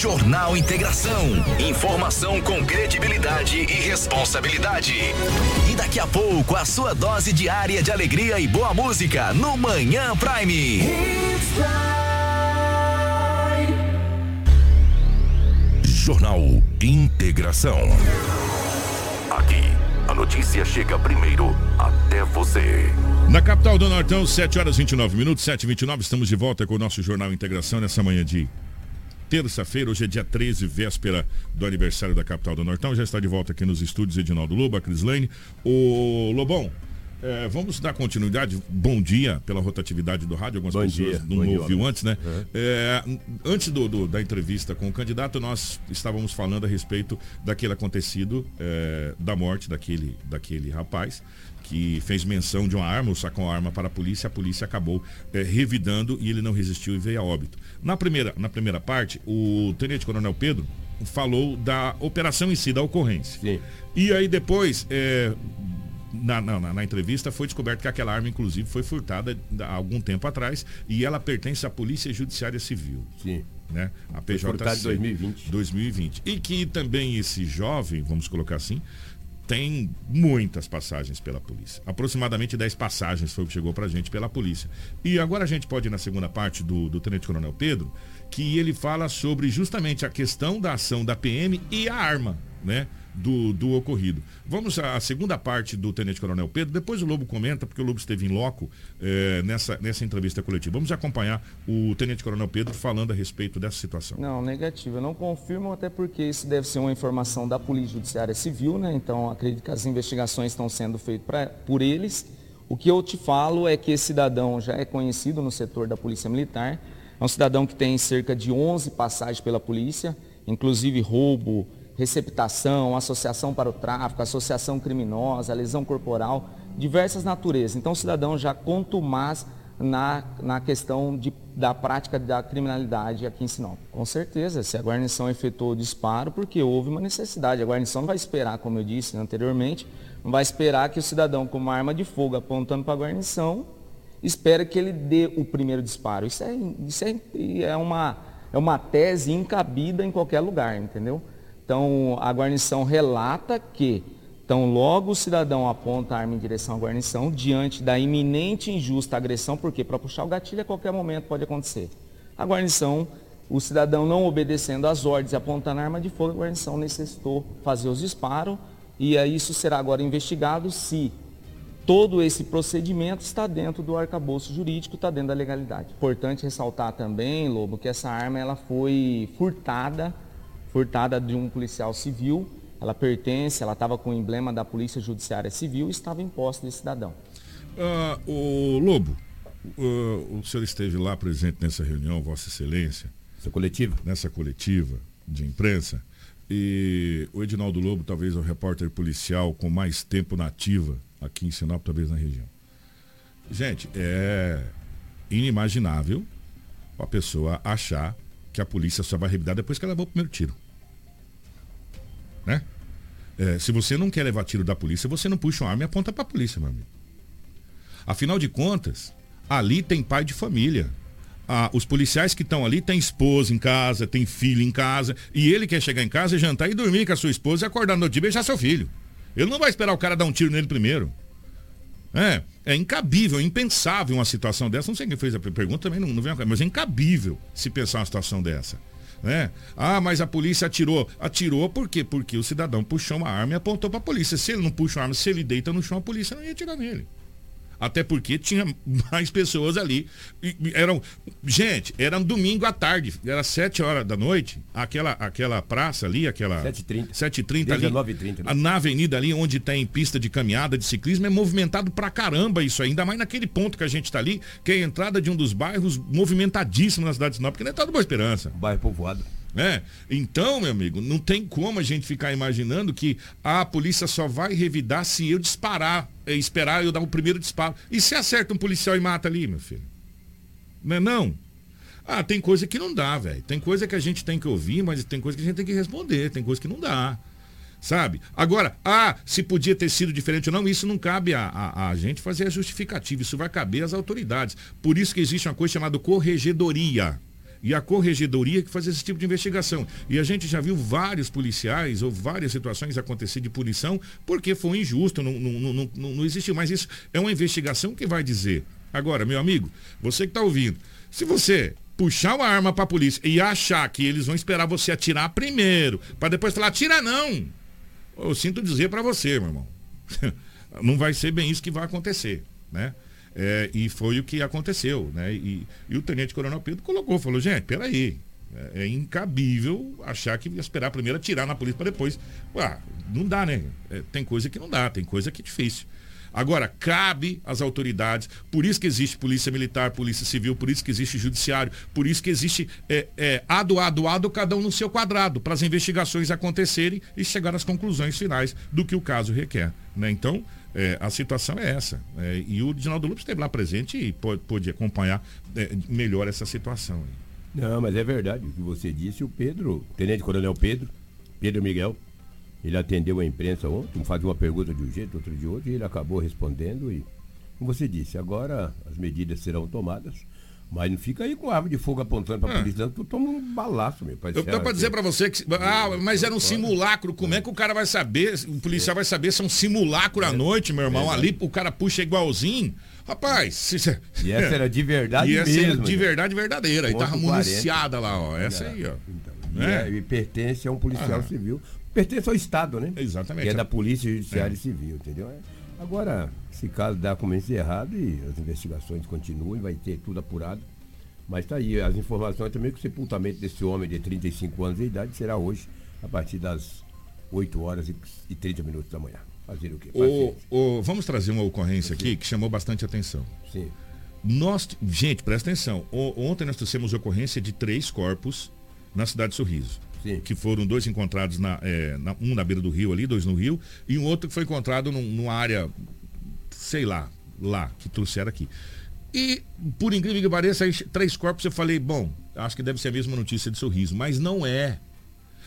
Jornal Integração. Informação com credibilidade e responsabilidade. E daqui a pouco, a sua dose diária de alegria e boa música no Manhã Prime. Jornal Integração. Aqui, a notícia chega primeiro até você. Na capital do Nortão, 7 horas 29 minutos, 7 e 29 estamos de volta com o nosso Jornal Integração nessa manhã de terça-feira. Hoje é dia 13, véspera do aniversário da capital do Nortão. Já está de volta aqui nos estúdios Edinaldo Lobo, a Crislane. O Lobão, é, vamos dar continuidade. Bom dia pela rotatividade do rádio. Algumas Bom pessoas dia, não bom ouviu antes, né? Uhum. É, antes do, do- da entrevista com o candidato, nós estávamos falando a respeito daquele acontecido, é, da morte daquele, daquele rapaz que fez menção de uma arma, ou sacou uma arma para a polícia, a polícia acabou é, revidando e ele não resistiu e veio a óbito. Na primeira, na primeira parte, o Tenente Coronel Pedro falou da operação em si, da ocorrência. E aí depois, é, na, na- na- entrevista foi descoberto que aquela arma, inclusive, foi furtada há algum tempo atrás e ela pertence à Polícia Judiciária Civil. Sim. Né? A Foi PJC. furtada em 2020. 2020. E que também esse jovem, vamos colocar assim, tem muitas passagens pela polícia. Aproximadamente 10 passagens foi o que chegou pra gente pela polícia. E agora a gente pode ir na segunda parte do, do Tenente Coronel Pedro, que ele fala sobre justamente a questão da ação da PM e a arma, né? Do, do ocorrido. Vamos à segunda parte do Tenente Coronel Pedro, depois o Lobo comenta, porque o Lobo esteve em loco eh, nessa, nessa entrevista coletiva. Vamos acompanhar o Tenente Coronel Pedro falando a respeito dessa situação. Não, negativo. Eu não confirmo, até porque isso deve ser uma informação da Polícia Judiciária Civil, né? Então acredito que as investigações estão sendo feitas pra- por eles. O que eu te falo é que esse cidadão já é conhecido no setor da Polícia Militar. É um cidadão que tem cerca de 11 passagens pela polícia, inclusive roubo, receptação, associação para o tráfico, associação criminosa, lesão corporal, diversas naturezas. Então o cidadão já contumaz na, na questão de, da prática da criminalidade aqui em Sinop. Com certeza, se a guarnição efetuou o disparo, porque houve uma necessidade. A guarnição não vai esperar, como eu disse anteriormente, não vai esperar que o cidadão com uma arma de fogo apontando para a guarnição, espera que ele dê o primeiro disparo. Isso é, isso é, é, uma, é uma tese incabida em qualquer lugar, entendeu? Então, a guarnição relata que, então, logo o cidadão aponta a arma em direção à guarnição, diante da iminente e injusta agressão, porque para puxar o gatilho a qualquer momento pode acontecer. A guarnição, o cidadão não obedecendo às ordens e apontando a arma de fogo, a guarnição necessitou fazer os disparos, e isso será agora investigado se todo esse procedimento está dentro do arcabouço jurídico, está dentro da legalidade. Importante ressaltar também, Lobo, que essa arma ela foi furtada furtada de um policial civil. Ela pertence, ela estava com o emblema da Polícia Judiciária Civil e estava em posse desse cidadão. Ah, o Lobo, uh, o senhor esteve lá presente nessa reunião, Vossa Excelência. Essa coletiva? Nessa coletiva de imprensa. E o Edinaldo Lobo, talvez o repórter policial com mais tempo na ativa aqui em Sinop, talvez na região. Gente, é inimaginável a pessoa achar que a polícia só vai revidar depois que ela levou o primeiro tiro. Né? É, se você não quer levar tiro da polícia, você não puxa uma arma e aponta para a polícia, meu amigo. Afinal de contas, ali tem pai de família. Ah, os policiais que estão ali têm esposa em casa, tem filho em casa, e ele quer chegar em casa, jantar e dormir com a sua esposa e acordar no outro dia e beijar seu filho. Ele não vai esperar o cara dar um tiro nele primeiro. É, é incabível, impensável uma situação dessa. Não sei quem fez a pergunta, também não, não vem mas é incabível se pensar uma situação dessa. Né? Ah, mas a polícia atirou. Atirou por quê? Porque o cidadão puxou uma arma e apontou para a polícia. Se ele não puxa uma arma, se ele deita no chão, a polícia não ia atirar nele. Até porque tinha mais pessoas ali. E, eram, gente, era um domingo à tarde, era 7 horas da noite, aquela, aquela praça ali, aquela. 7h30. 7h30 ali. 19h30. Né? Na avenida ali, onde tem pista de caminhada, de ciclismo, é movimentado pra caramba isso ainda mais naquele ponto que a gente tá ali, que é a entrada de um dos bairros movimentadíssimos na cidade de Sinop, porque não é Boa Esperança. Bairro povoado. É. Então, meu amigo, não tem como a gente ficar imaginando que a polícia só vai revidar se eu disparar, é, esperar eu dar o primeiro disparo. E se acerta um policial e mata ali, meu filho? Não é não? Ah, tem coisa que não dá, velho. Tem coisa que a gente tem que ouvir, mas tem coisa que a gente tem que responder. Tem coisa que não dá. Sabe? Agora, ah, se podia ter sido diferente ou não, isso não cabe a, a, a gente fazer a justificativa. Isso vai caber às autoridades. Por isso que existe uma coisa chamada corregedoria e a corregedoria que faz esse tipo de investigação. E a gente já viu vários policiais ou várias situações acontecer de punição porque foi injusto, não, não, não, não, não existiu. Mas isso é uma investigação que vai dizer. Agora, meu amigo, você que está ouvindo, se você puxar uma arma para a polícia e achar que eles vão esperar você atirar primeiro, para depois falar, atira não. Eu sinto dizer para você, meu irmão. não vai ser bem isso que vai acontecer, né? É, e foi o que aconteceu, né? E, e, o Tenente Coronel Pedro colocou, falou, gente, peraí. É, é incabível achar que esperar primeiro atirar na polícia para depois. Ué, não dá, né? É, tem coisa que não dá, tem coisa que é difícil. Agora, cabe às autoridades, por isso que existe polícia militar, polícia civil, por isso que existe judiciário, por isso que existe é, é, ado, ado, ado, cada um no seu quadrado, para as investigações acontecerem e chegar às conclusões finais do que o caso requer. Né? Então, é, a situação é essa. É, e o Dinaldo Lopes esteve lá presente e pôde, pôde acompanhar é, melhor essa situação. Não, mas é verdade o que você disse. O Pedro, o Tenente Coronel Pedro, Pedro Miguel, ele atendeu a imprensa ontem, fazia uma pergunta de um jeito, outro de outro, e ele acabou respondendo. E, como você disse, agora as medidas serão tomadas mas não fica aí com arma de fogo apontando para a é. polícia, tu toma um balaço, meu pai. Eu tô para dizer para você que. Ah, mas era um simulacro. Como é que o cara vai saber? O policial vai saber se é um simulacro à é. noite, meu irmão. Ali o cara puxa igualzinho. Rapaz, se... e essa era de verdade e essa mesmo. Era de verdade verdadeira. E tava municiada lá, ó. Essa aí, ó. Então, é. e, pertence a um policial ah. civil. Pertence ao Estado, né? Exatamente. Que é da Polícia Judiciária é. Civil, entendeu? Agora, esse caso dá como encerrado e as investigações continuam, vai ter tudo apurado. Mas está aí, as informações também que o sepultamento desse homem de 35 anos de idade será hoje, a partir das 8 horas e 30 minutos da manhã. Fazer o quê? O, o, vamos trazer uma ocorrência aqui que chamou bastante atenção. Sim. Nós, gente, presta atenção. O- ontem nós trouxemos ocorrência de três corpos na cidade de Sorriso. Que foram dois encontrados, na, é, na- um na beira do rio ali, dois no rio, e um outro que foi encontrado num- numa área, sei lá, lá, que trouxeram aqui. E, por incrível que pareça, três corpos eu falei, bom, acho que deve ser a mesma notícia de Sorriso, mas não é.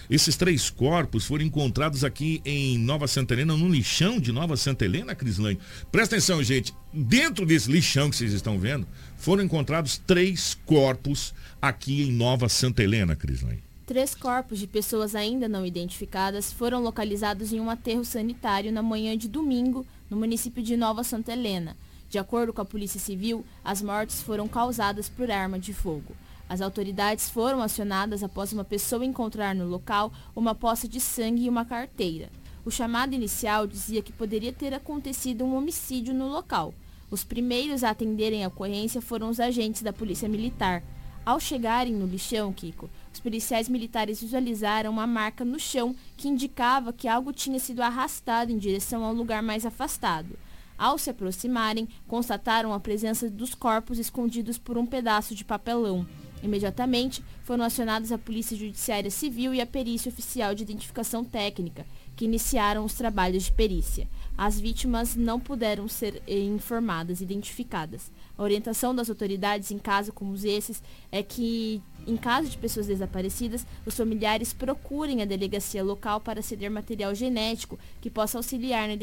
Esses três corpos foram encontrados aqui em Nova Santa Helena, num lixão de Nova Santa Helena, Crislane. Presta atenção, gente. Dentro desse lixão que vocês estão vendo, foram encontrados três corpos aqui em Nova Santa Helena, Crislane. Três corpos de pessoas ainda não identificadas foram localizados em um aterro sanitário na manhã de domingo, no município de Nova Santa Helena. De acordo com a Polícia Civil, as mortes foram causadas por arma de fogo. As autoridades foram acionadas após uma pessoa encontrar no local uma poça de sangue e uma carteira. O chamado inicial dizia que poderia ter acontecido um homicídio no local. Os primeiros a atenderem a ocorrência foram os agentes da Polícia Militar. Ao chegarem no lixão, Kiko, os policiais militares visualizaram uma marca no chão que indicava que algo tinha sido arrastado em direção a um lugar mais afastado. Ao se aproximarem, constataram a presença dos corpos escondidos por um pedaço de papelão. Imediatamente, foram acionados a Polícia Judiciária Civil e a Perícia Oficial de Identificação Técnica, que iniciaram os trabalhos de perícia. As vítimas não puderam ser eh, informadas, identificadas. A orientação das autoridades em casos como esses é que, em caso de pessoas desaparecidas, os familiares procurem a delegacia local para ceder material genético que possa auxiliar na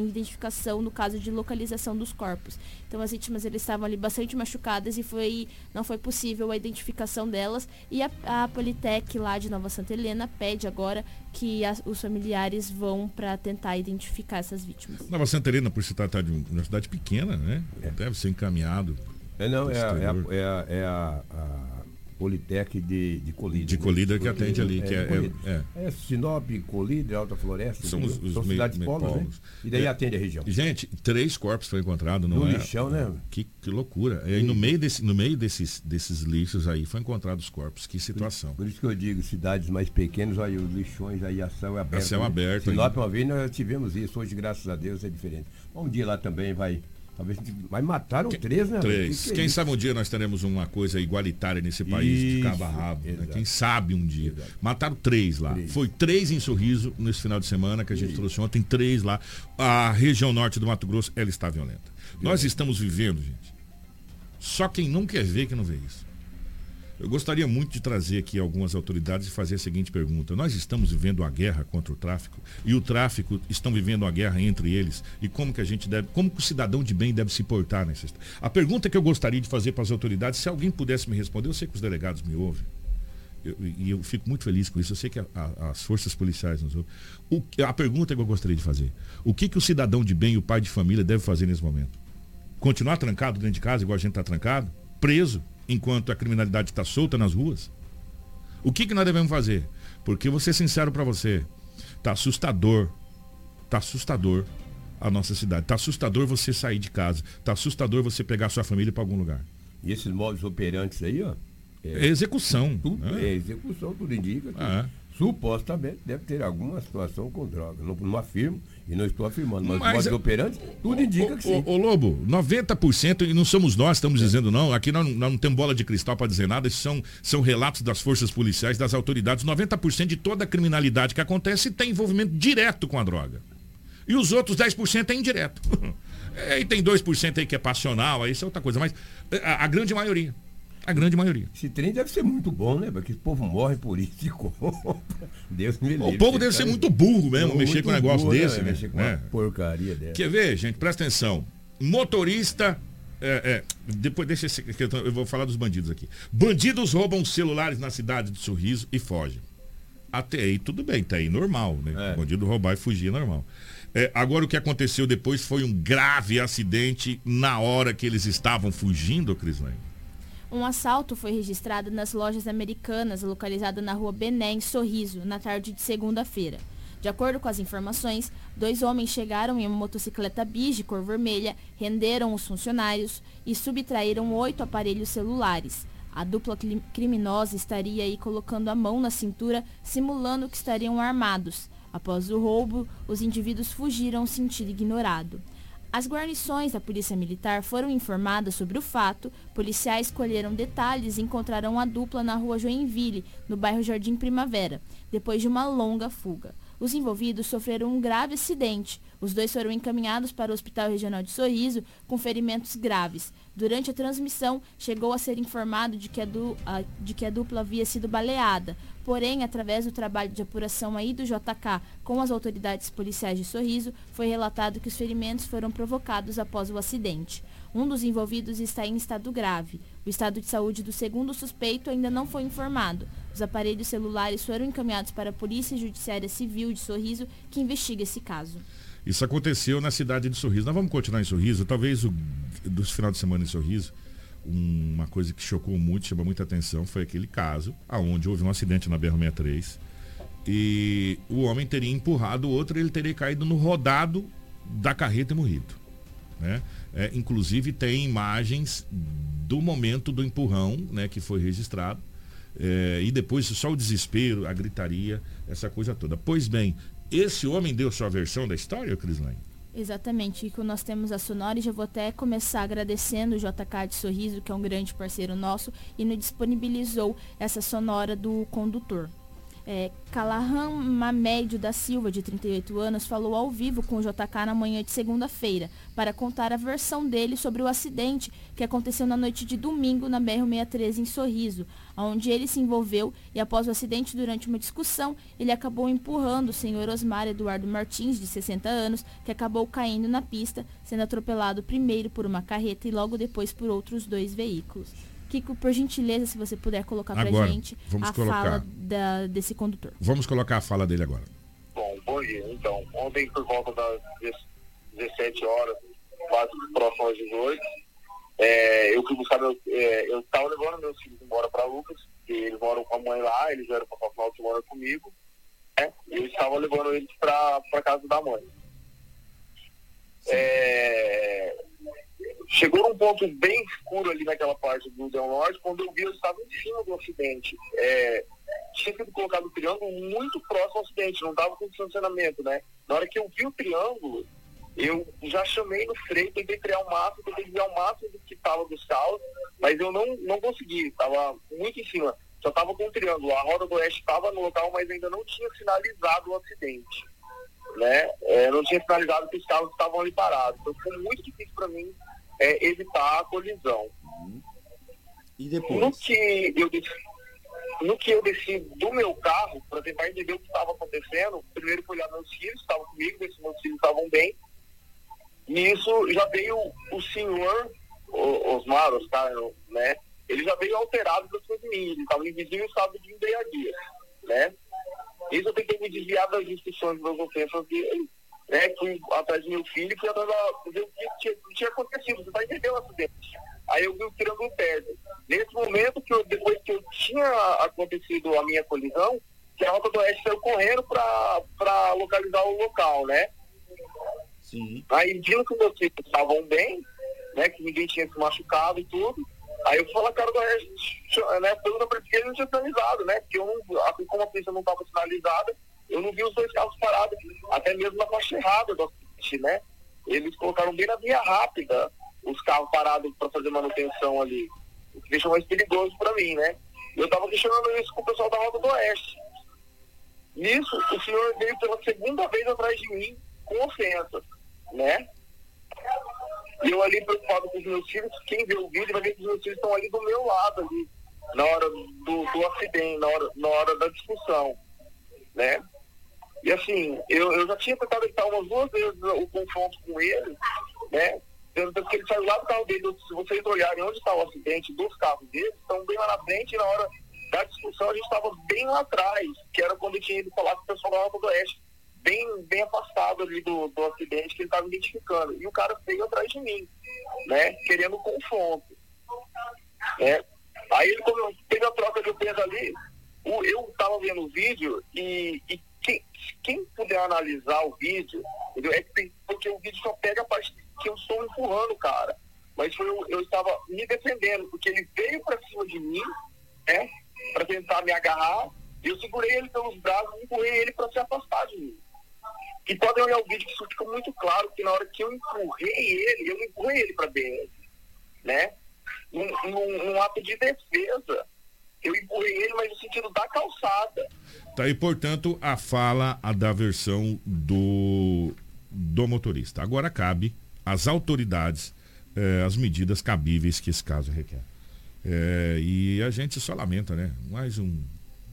identificação, no caso de localização dos corpos. Então as vítimas eles estavam ali bastante machucadas e foi, não foi possível a identificação delas e a, a Politec lá de Nova Santa Helena pede agora que as- os familiares vão para tentar identificar essas vítimas. Nova Santa Helena, por se tratar de um- uma cidade pequena, né? Deve ser encaminhado. É, não, é, a- é, a, é, a, é a- a Politec de, de Colíder. De Colíder que atende ali, que é- de Colíder. é- é Sinop, Colíder, Alta Floresta. São os, os São cidades polos, né? E daí É. atende a região. Gente, três corpos foram encontrados, não No é? lixão, né? Que, que loucura. E aí, no meio, desse, no meio desses, desses lixos aí, foi encontrado os corpos. Que situação. Por isso que eu digo, cidades mais pequenas, aí os lixões aí a céu aberto. A céu né? aberto Sinop uma vez nós tivemos isso, hoje graças a Deus é diferente. Um dia lá também vai, talvez, mas mataram três, né? Três. Que que é Quem isso? sabe um dia nós teremos uma coisa igualitária nesse país de Isso, cabo a rabo. né? exato. Quem sabe um dia. Mataram três lá. Três. Foi três em Sorriso nesse final de semana que a gente trouxe ontem, três lá. A região norte do Mato Grosso, ela está violenta. Nós estamos vivendo, gente. Só quem não quer ver que não vê isso. Eu gostaria muito de trazer aqui algumas autoridades e fazer a seguinte pergunta. Nós estamos vivendo uma guerra contra o tráfico e o tráfico estão vivendo uma guerra entre eles e como que a gente deve, como que o cidadão de bem deve se portar nessa? A pergunta que eu gostaria de fazer para as autoridades, se alguém pudesse me responder, eu sei que os delegados me ouvem. Eu- e eu fico muito feliz com isso. Eu sei que a- a- as forças policiais nos ouvem. O a pergunta que eu gostaria de fazer: o que, que o cidadão de bem e o pai de família deve fazer nesse momento? Continuar trancado dentro de casa, igual a gente está trancado? Preso, enquanto a criminalidade está solta nas ruas? O que, que nós devemos fazer? Porque vou ser sincero para você, tá assustador, tá assustador a nossa cidade, tá assustador você sair de casa, tá assustador você pegar sua família para algum lugar. E esses móveis operantes aí, ó. É execução. Tudo, né? É execução, tudo indica que Ah, supostamente deve ter alguma situação com droga. Não, não afirmo e não estou afirmando, mas, Mas é- operantes, tudo indica que sim. Ô, Lobo, 90%, e não somos nós estamos dizendo não, aqui nós, nós não temos bola de cristal para dizer nada, são, são relatos das forças policiais, das autoridades, 90% de toda a criminalidade que acontece tem envolvimento direto com a droga. E os outros 10% é indireto. É, e tem 2% aí que é passional, aí isso é outra coisa, mas é, a, a grande maioria, a grande maioria. Esse trem deve ser muito bom, né? Porque o povo morre por isso e compra. Deus me livre. O povo deve ser muito burro mesmo, Muito mexer com um negócio burro, né, desse, né? Mexer com uma É. porcaria dessa. Quer ver, gente? Presta atenção. Motorista. é, é, depois deixa esse, eu vou falar dos bandidos aqui. Bandidos roubam celulares na cidade de Sorriso e fogem. Até aí tudo bem, tá aí normal, né? Bandido roubar e fugir é normal. É, agora o que aconteceu depois foi um grave acidente na hora que eles estavam fugindo, Crislane. Um assalto foi registrado nas lojas americanas localizada na rua Bené, em Sorriso, na tarde de segunda-feira. De acordo com as informações, dois homens chegaram em uma motocicleta bis de cor vermelha, renderam os funcionários e subtraíram oito aparelhos celulares. A dupla criminosa estaria aí colocando a mão na cintura, simulando que estariam armados. Após o roubo, os indivíduos fugiram sentido ignorado. As guarnições da Polícia Militar foram informadas sobre o fato, policiais colheram detalhes e encontraram a dupla na rua Joinville, no bairro Jardim Primavera, depois de uma longa fuga. Os envolvidos sofreram um grave acidente. Os dois foram encaminhados para o Hospital Regional de Sorriso com ferimentos graves. Durante a transmissão, chegou a ser informado de que a, du- a- de que a dupla havia sido baleada. Porém, através do trabalho de apuração aí do JK com as autoridades policiais de Sorriso, foi relatado que os ferimentos foram provocados após o acidente. Um dos envolvidos está em estado grave. O estado de saúde do segundo suspeito ainda não foi informado. Os aparelhos celulares foram encaminhados para a Polícia Judiciária Civil de Sorriso, que investiga esse caso. Isso aconteceu na cidade de Sorriso. Nós vamos continuar em Sorriso. Talvez o, final de semana em Sorriso, uma coisa que chocou muito, chama muita atenção, foi aquele caso aonde houve um acidente na BR-63 e o homem teria empurrado o outro, ele teria caído no rodado da carreta e morrido. Né? É, inclusive tem imagens do momento do empurrão né, que foi registrado. É, e depois só o desespero, a gritaria, essa coisa toda. Pois bem, esse homem deu sua versão da história, Crislane? Exatamente, e que nós temos a Sonora e já vou até começar agradecendo o JK de Sorriso, que é um grande parceiro nosso, e nos disponibilizou essa sonora do condutor. É, Calahan Mamédio da Silva, de 38 anos, falou ao vivo com o JK na manhã de segunda-feira para contar a versão dele sobre o acidente que aconteceu na noite de domingo na BR-613 em Sorriso, onde ele se envolveu e após o acidente, durante uma discussão, ele acabou empurrando o senhor Osmar Eduardo Martins, de 60 anos, que acabou caindo na pista, sendo atropelado primeiro por uma carreta e logo depois por outros dois veículos. Kiko, por gentileza, se você puder colocar pra Agora, gente vamos a colocar. fala da- desse condutor. Vamos colocar a fala dele agora. Bom, bom dia. Então, ontem por volta das 17 horas, quase próximo às 18, é, eu fui buscar meu, é, eu estava levando meus filhos embora para Lucas, que eles moram com a mãe lá, eles vieram passar o final de semana comigo, né? E eu estava levando eles para casa da mãe. É, chegou num ponto bem escuro ali naquela parte do Del Norte, quando eu vi eu estava em cima do acidente. É, tinha sido colocado o triângulo muito próximo ao acidente, não estava com estacionamento, né? Na hora que eu vi o triângulo, eu já chamei no freio, tentei criar o máximo, tentei desviar o máximo do que estava dos carros, mas eu não, não consegui, estava muito em cima. Só estava com o triângulo. A roda do oeste estava no local, mas ainda não tinha sinalizado o acidente. Né? É, não tinha sinalizado que os carros estavam ali parados. Então foi muito difícil para mim é, evitar a colisão. E depois? No que eu no que eu desci do meu carro para tentar entender o que estava acontecendo, primeiro fui olhar meus filhos, estavam comigo, ver se meus filhos estavam bem. E isso já veio o senhor, o, Osmar, Oscar, né? Ele já veio alterado das coisas mim, ele estava em visível estado de embriaguez, né? Isso eu tentei me desviar das instruções das ofensas dele, né? Fui atrás do meu filho fui atrás da, ver o que tinha, o que tinha acontecido, você está entendendo o acidente. Aí eu vi o triângulo perto. Nesse momento, que eu, depois que eu tinha acontecido a minha colisão, que a Rota do Oeste saiu correndo para localizar o local, né? Sim. Aí viram que meus filhos estavam bem, né? Que ninguém tinha se machucado e tudo. Aí eu falo, cara, do Oeste, né? Pergunta pra ele porque ele não tinha sinalizado, né? Porque eu não, assim como a pista não estava sinalizada, eu não vi os dois carros parados, até mesmo na faixa errada do acidente, né? Eles colocaram bem na via rápida os carros parados para fazer manutenção ali, o que deixa mais perigoso para mim, né? Eu tava questionando isso com o pessoal da Rota do Oeste. Nisso, o senhor veio pela segunda vez atrás de mim com ofensas, né? E eu ali preocupado com os meus filhos, quem vê o vídeo vai ver que os meus filhos estão ali do meu lado ali, na hora do, do acidente, na hora, na hora da discussão, né? E assim, eu, eu já tinha tentado evitar umas duas vezes o confronto com ele, né? Tanto que ele saiu lá do carro dele, se vocês olharem onde está o acidente dos carros dele, estão bem lá na frente e na hora da discussão a gente estava bem lá atrás, que era quando eu tinha ido falar com o pessoal da Rota do Oeste, bem, bem afastado ali do, do acidente que ele estava identificando. E o cara veio atrás de mim, né? Querendo confronto. Né? Aí ele teve a troca de peso ali, eu estava vendo o vídeo e, e quem, quem puder analisar o vídeo, entendeu? É porque o vídeo só pega a parte que eu estou empurrando cara. Mas foi, eu, eu estava me defendendo, porque ele veio para cima de mim, né? Para tentar me agarrar, e eu segurei ele pelos braços e empurrei ele para se afastar de mim. E podem olhar o vídeo isso fica muito claro que na hora que eu empurrei ele, eu empurrei ele para BR, né? Num, num, num ato de defesa. Eu empurrei ele, mas no sentido da calçada. Tá aí, portanto, a fala a da versão do, do motorista. Agora cabe às autoridades eh, as medidas cabíveis que esse caso requer. Eh, e a gente só lamenta, né? Mais um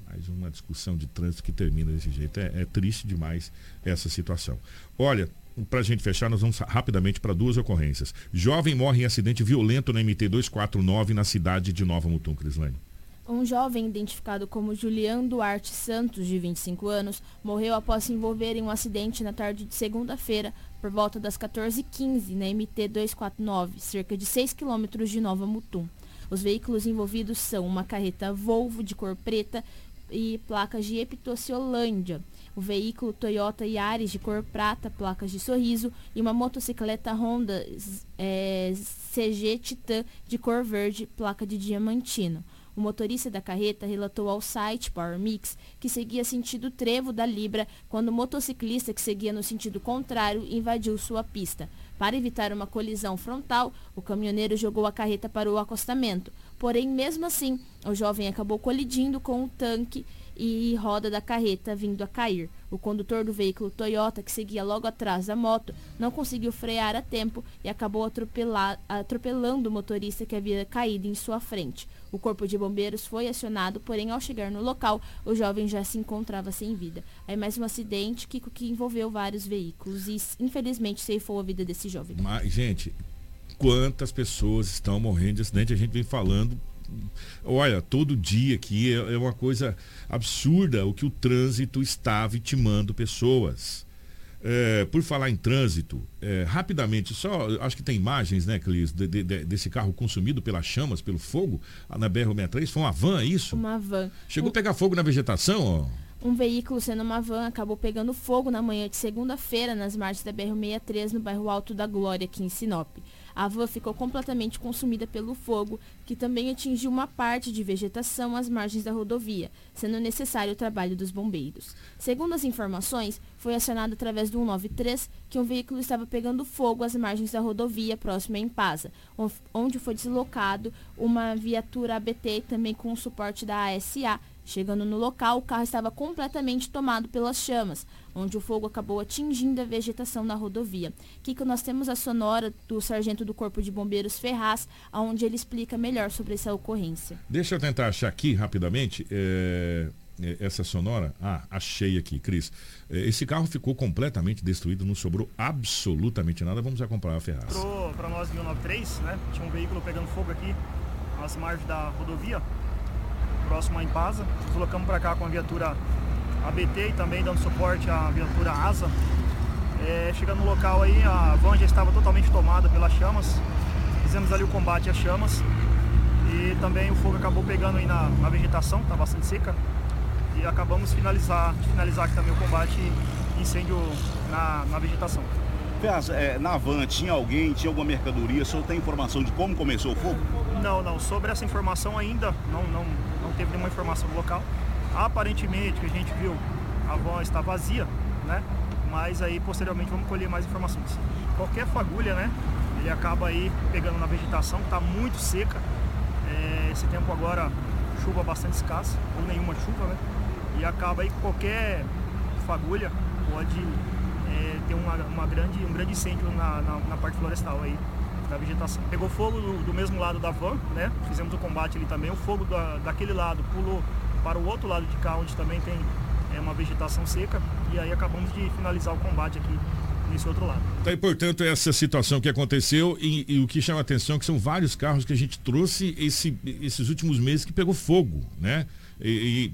mais uma discussão de trânsito que termina desse jeito. É, é triste demais essa situação. Olha, para a gente fechar, nós vamos rapidamente para duas ocorrências. Jovem morre em acidente violento na MT 249 na cidade de Nova Mutum, Crislane. Um jovem identificado como Julian Duarte Santos, de 25 anos, morreu após se envolver em um acidente na tarde de segunda-feira, por volta das 14h15, na MT 249, cerca de 6 quilômetros de Nova Mutum. Os veículos envolvidos são uma carreta Volvo de cor preta e placas de Epitociolândia. O veículo Toyota Yaris de cor prata, placas de sorriso, e uma motocicleta Honda é, CG Titan de cor verde, placa de diamantino. O motorista da carreta relatou ao site Power Mix que seguia sentido trevo da Libra quando o motociclista que seguia no sentido contrário invadiu sua pista. Para evitar uma colisão frontal, o caminhoneiro jogou a carreta para o acostamento. Porém, mesmo assim, o jovem acabou colidindo com o tanque e roda da carreta vindo a cair. O condutor do veículo Toyota, que seguia logo atrás da moto, não conseguiu frear a tempo e acabou atropelando o motorista que havia caído em sua frente. O corpo de bombeiros foi acionado, porém, ao chegar no local, o jovem já se encontrava sem vida. Aí mais um acidente que, que envolveu vários veículos e, infelizmente, ceifou a vida desse jovem. Mas, gente, quantas pessoas estão morrendo de acidente? A gente vem falando olha, todo dia aqui é, é uma coisa absurda o que o trânsito está vitimando pessoas. É, por falar em trânsito, é, rapidamente, só acho que tem imagens, né, Clis, de, de, desse carro consumido pelas chamas, pelo fogo, na BR-63. Foi uma van, é isso? Uma van. Chegou um, a pegar fogo na vegetação, ó. Um veículo, sendo uma van, acabou pegando fogo na manhã de segunda-feira nas margens da BR-63, no bairro Alto da Glória, aqui em Sinop. A van ficou completamente consumida pelo fogo, que também atingiu uma parte de vegetação às margens da rodovia, sendo necessário o trabalho dos bombeiros. Segundo as informações, foi acionado através do 193 que um veículo estava pegando fogo às margens da rodovia próxima a Impasa, onde foi deslocado uma viatura ABT também com o suporte da ASA Chegando no local, o carro estava completamente tomado pelas chamas, onde o fogo acabou atingindo a vegetação na rodovia. Kiko, nós temos a sonora do sargento do Corpo de Bombeiros Ferraz, onde ele explica melhor sobre essa ocorrência. Deixa eu tentar achar aqui rapidamente. É essa sonora? Ah, achei aqui, Cris. Esse carro ficou completamente destruído, não sobrou absolutamente nada. Vamos acompanhar a Ferraz. Para nós 193, né? Tinha um veículo pegando fogo aqui nas margens da rodovia próximo à Impasa. Deslocamos para cá com a viatura ABT e também dando suporte à viatura ASA. É, chegando no local aí, a van já estava totalmente tomada pelas chamas. Fizemos ali o combate às chamas. E também o fogo acabou pegando aí na, na vegetação, está bastante seca. E acabamos finalizar, finalizar aqui também o combate incêndio na, na vegetação. É, na van tinha alguém, tinha alguma mercadoria? O senhor tem informação de como começou o fogo? Não, não. Sobre essa informação ainda não, não, não teve nenhuma informação do local. Aparentemente, que a gente viu, a van está vazia, né? Mas aí posteriormente vamos colher mais informações. Qualquer fagulha, né? Ele acaba aí pegando na vegetação, está muito seca. É, esse tempo agora, chuva bastante escassa, ou nenhuma chuva, né? E acaba aí qualquer fagulha pode é, ter uma, uma, grande, um grande incêndio na, na, na, parte florestal aí da vegetação. Pegou fogo do, do, mesmo lado da van, né? Fizemos o combate ali também. O fogo da, daquele lado pulou para o outro lado de cá, onde também tem é, uma vegetação seca. E aí acabamos de finalizar o combate aqui nesse outro lado. Tá, e portanto, essa situação que aconteceu e, e, o que chama a atenção é que são vários carros que a gente trouxe esse, esses últimos meses que pegou fogo, né? e,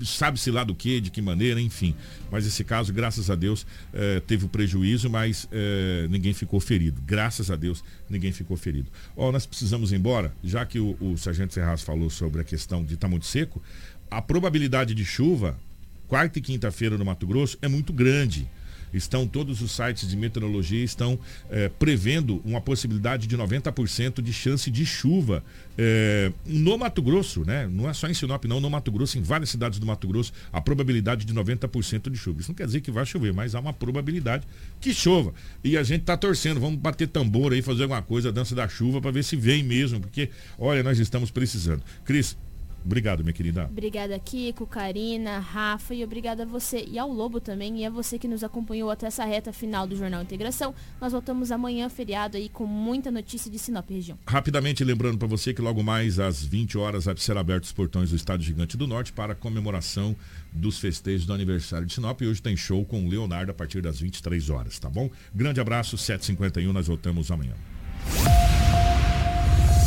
e sabe-se lá do que, de que maneira, enfim. Mas esse caso, graças a Deus, eh, teve o prejuízo, mas eh, ninguém ficou ferido. Graças a Deus, ninguém ficou ferido. Ó, nós precisamos ir embora, já que o, o Sargento Ferraz falou sobre a questão de estar tá muito seco, a probabilidade de chuva, quarta e quinta-feira no Mato Grosso, é muito grande. Estão todos os sites de meteorologia estão é, prevendo uma possibilidade de 90% de chance de chuva é, no Mato Grosso, né? Não é só em Sinop, não, no Mato Grosso, em várias cidades do Mato Grosso, a probabilidade de 90% de chuva. Isso não quer dizer que vai chover, mas há uma probabilidade que chova. E a gente está torcendo, vamos bater tambor aí, fazer alguma coisa, dança da chuva, para ver se vem mesmo, porque, olha, nós estamos precisando. Cris, Obrigado, minha querida. Obrigada, Kiko, Karina, Rafa e obrigada a você e ao Lobo também e a você que nos acompanhou até essa reta final do Jornal Integração. Nós voltamos amanhã, feriado aí, com muita notícia de Sinop região. Rapidamente lembrando para você que logo mais às 20 horas vai ser abertos os portões do Estádio Gigante do Norte para a comemoração dos festejos do aniversário de Sinop. E hoje tem show com o Leonardo a partir das 23 horas, tá bom? Grande abraço, 7h51, nós voltamos amanhã.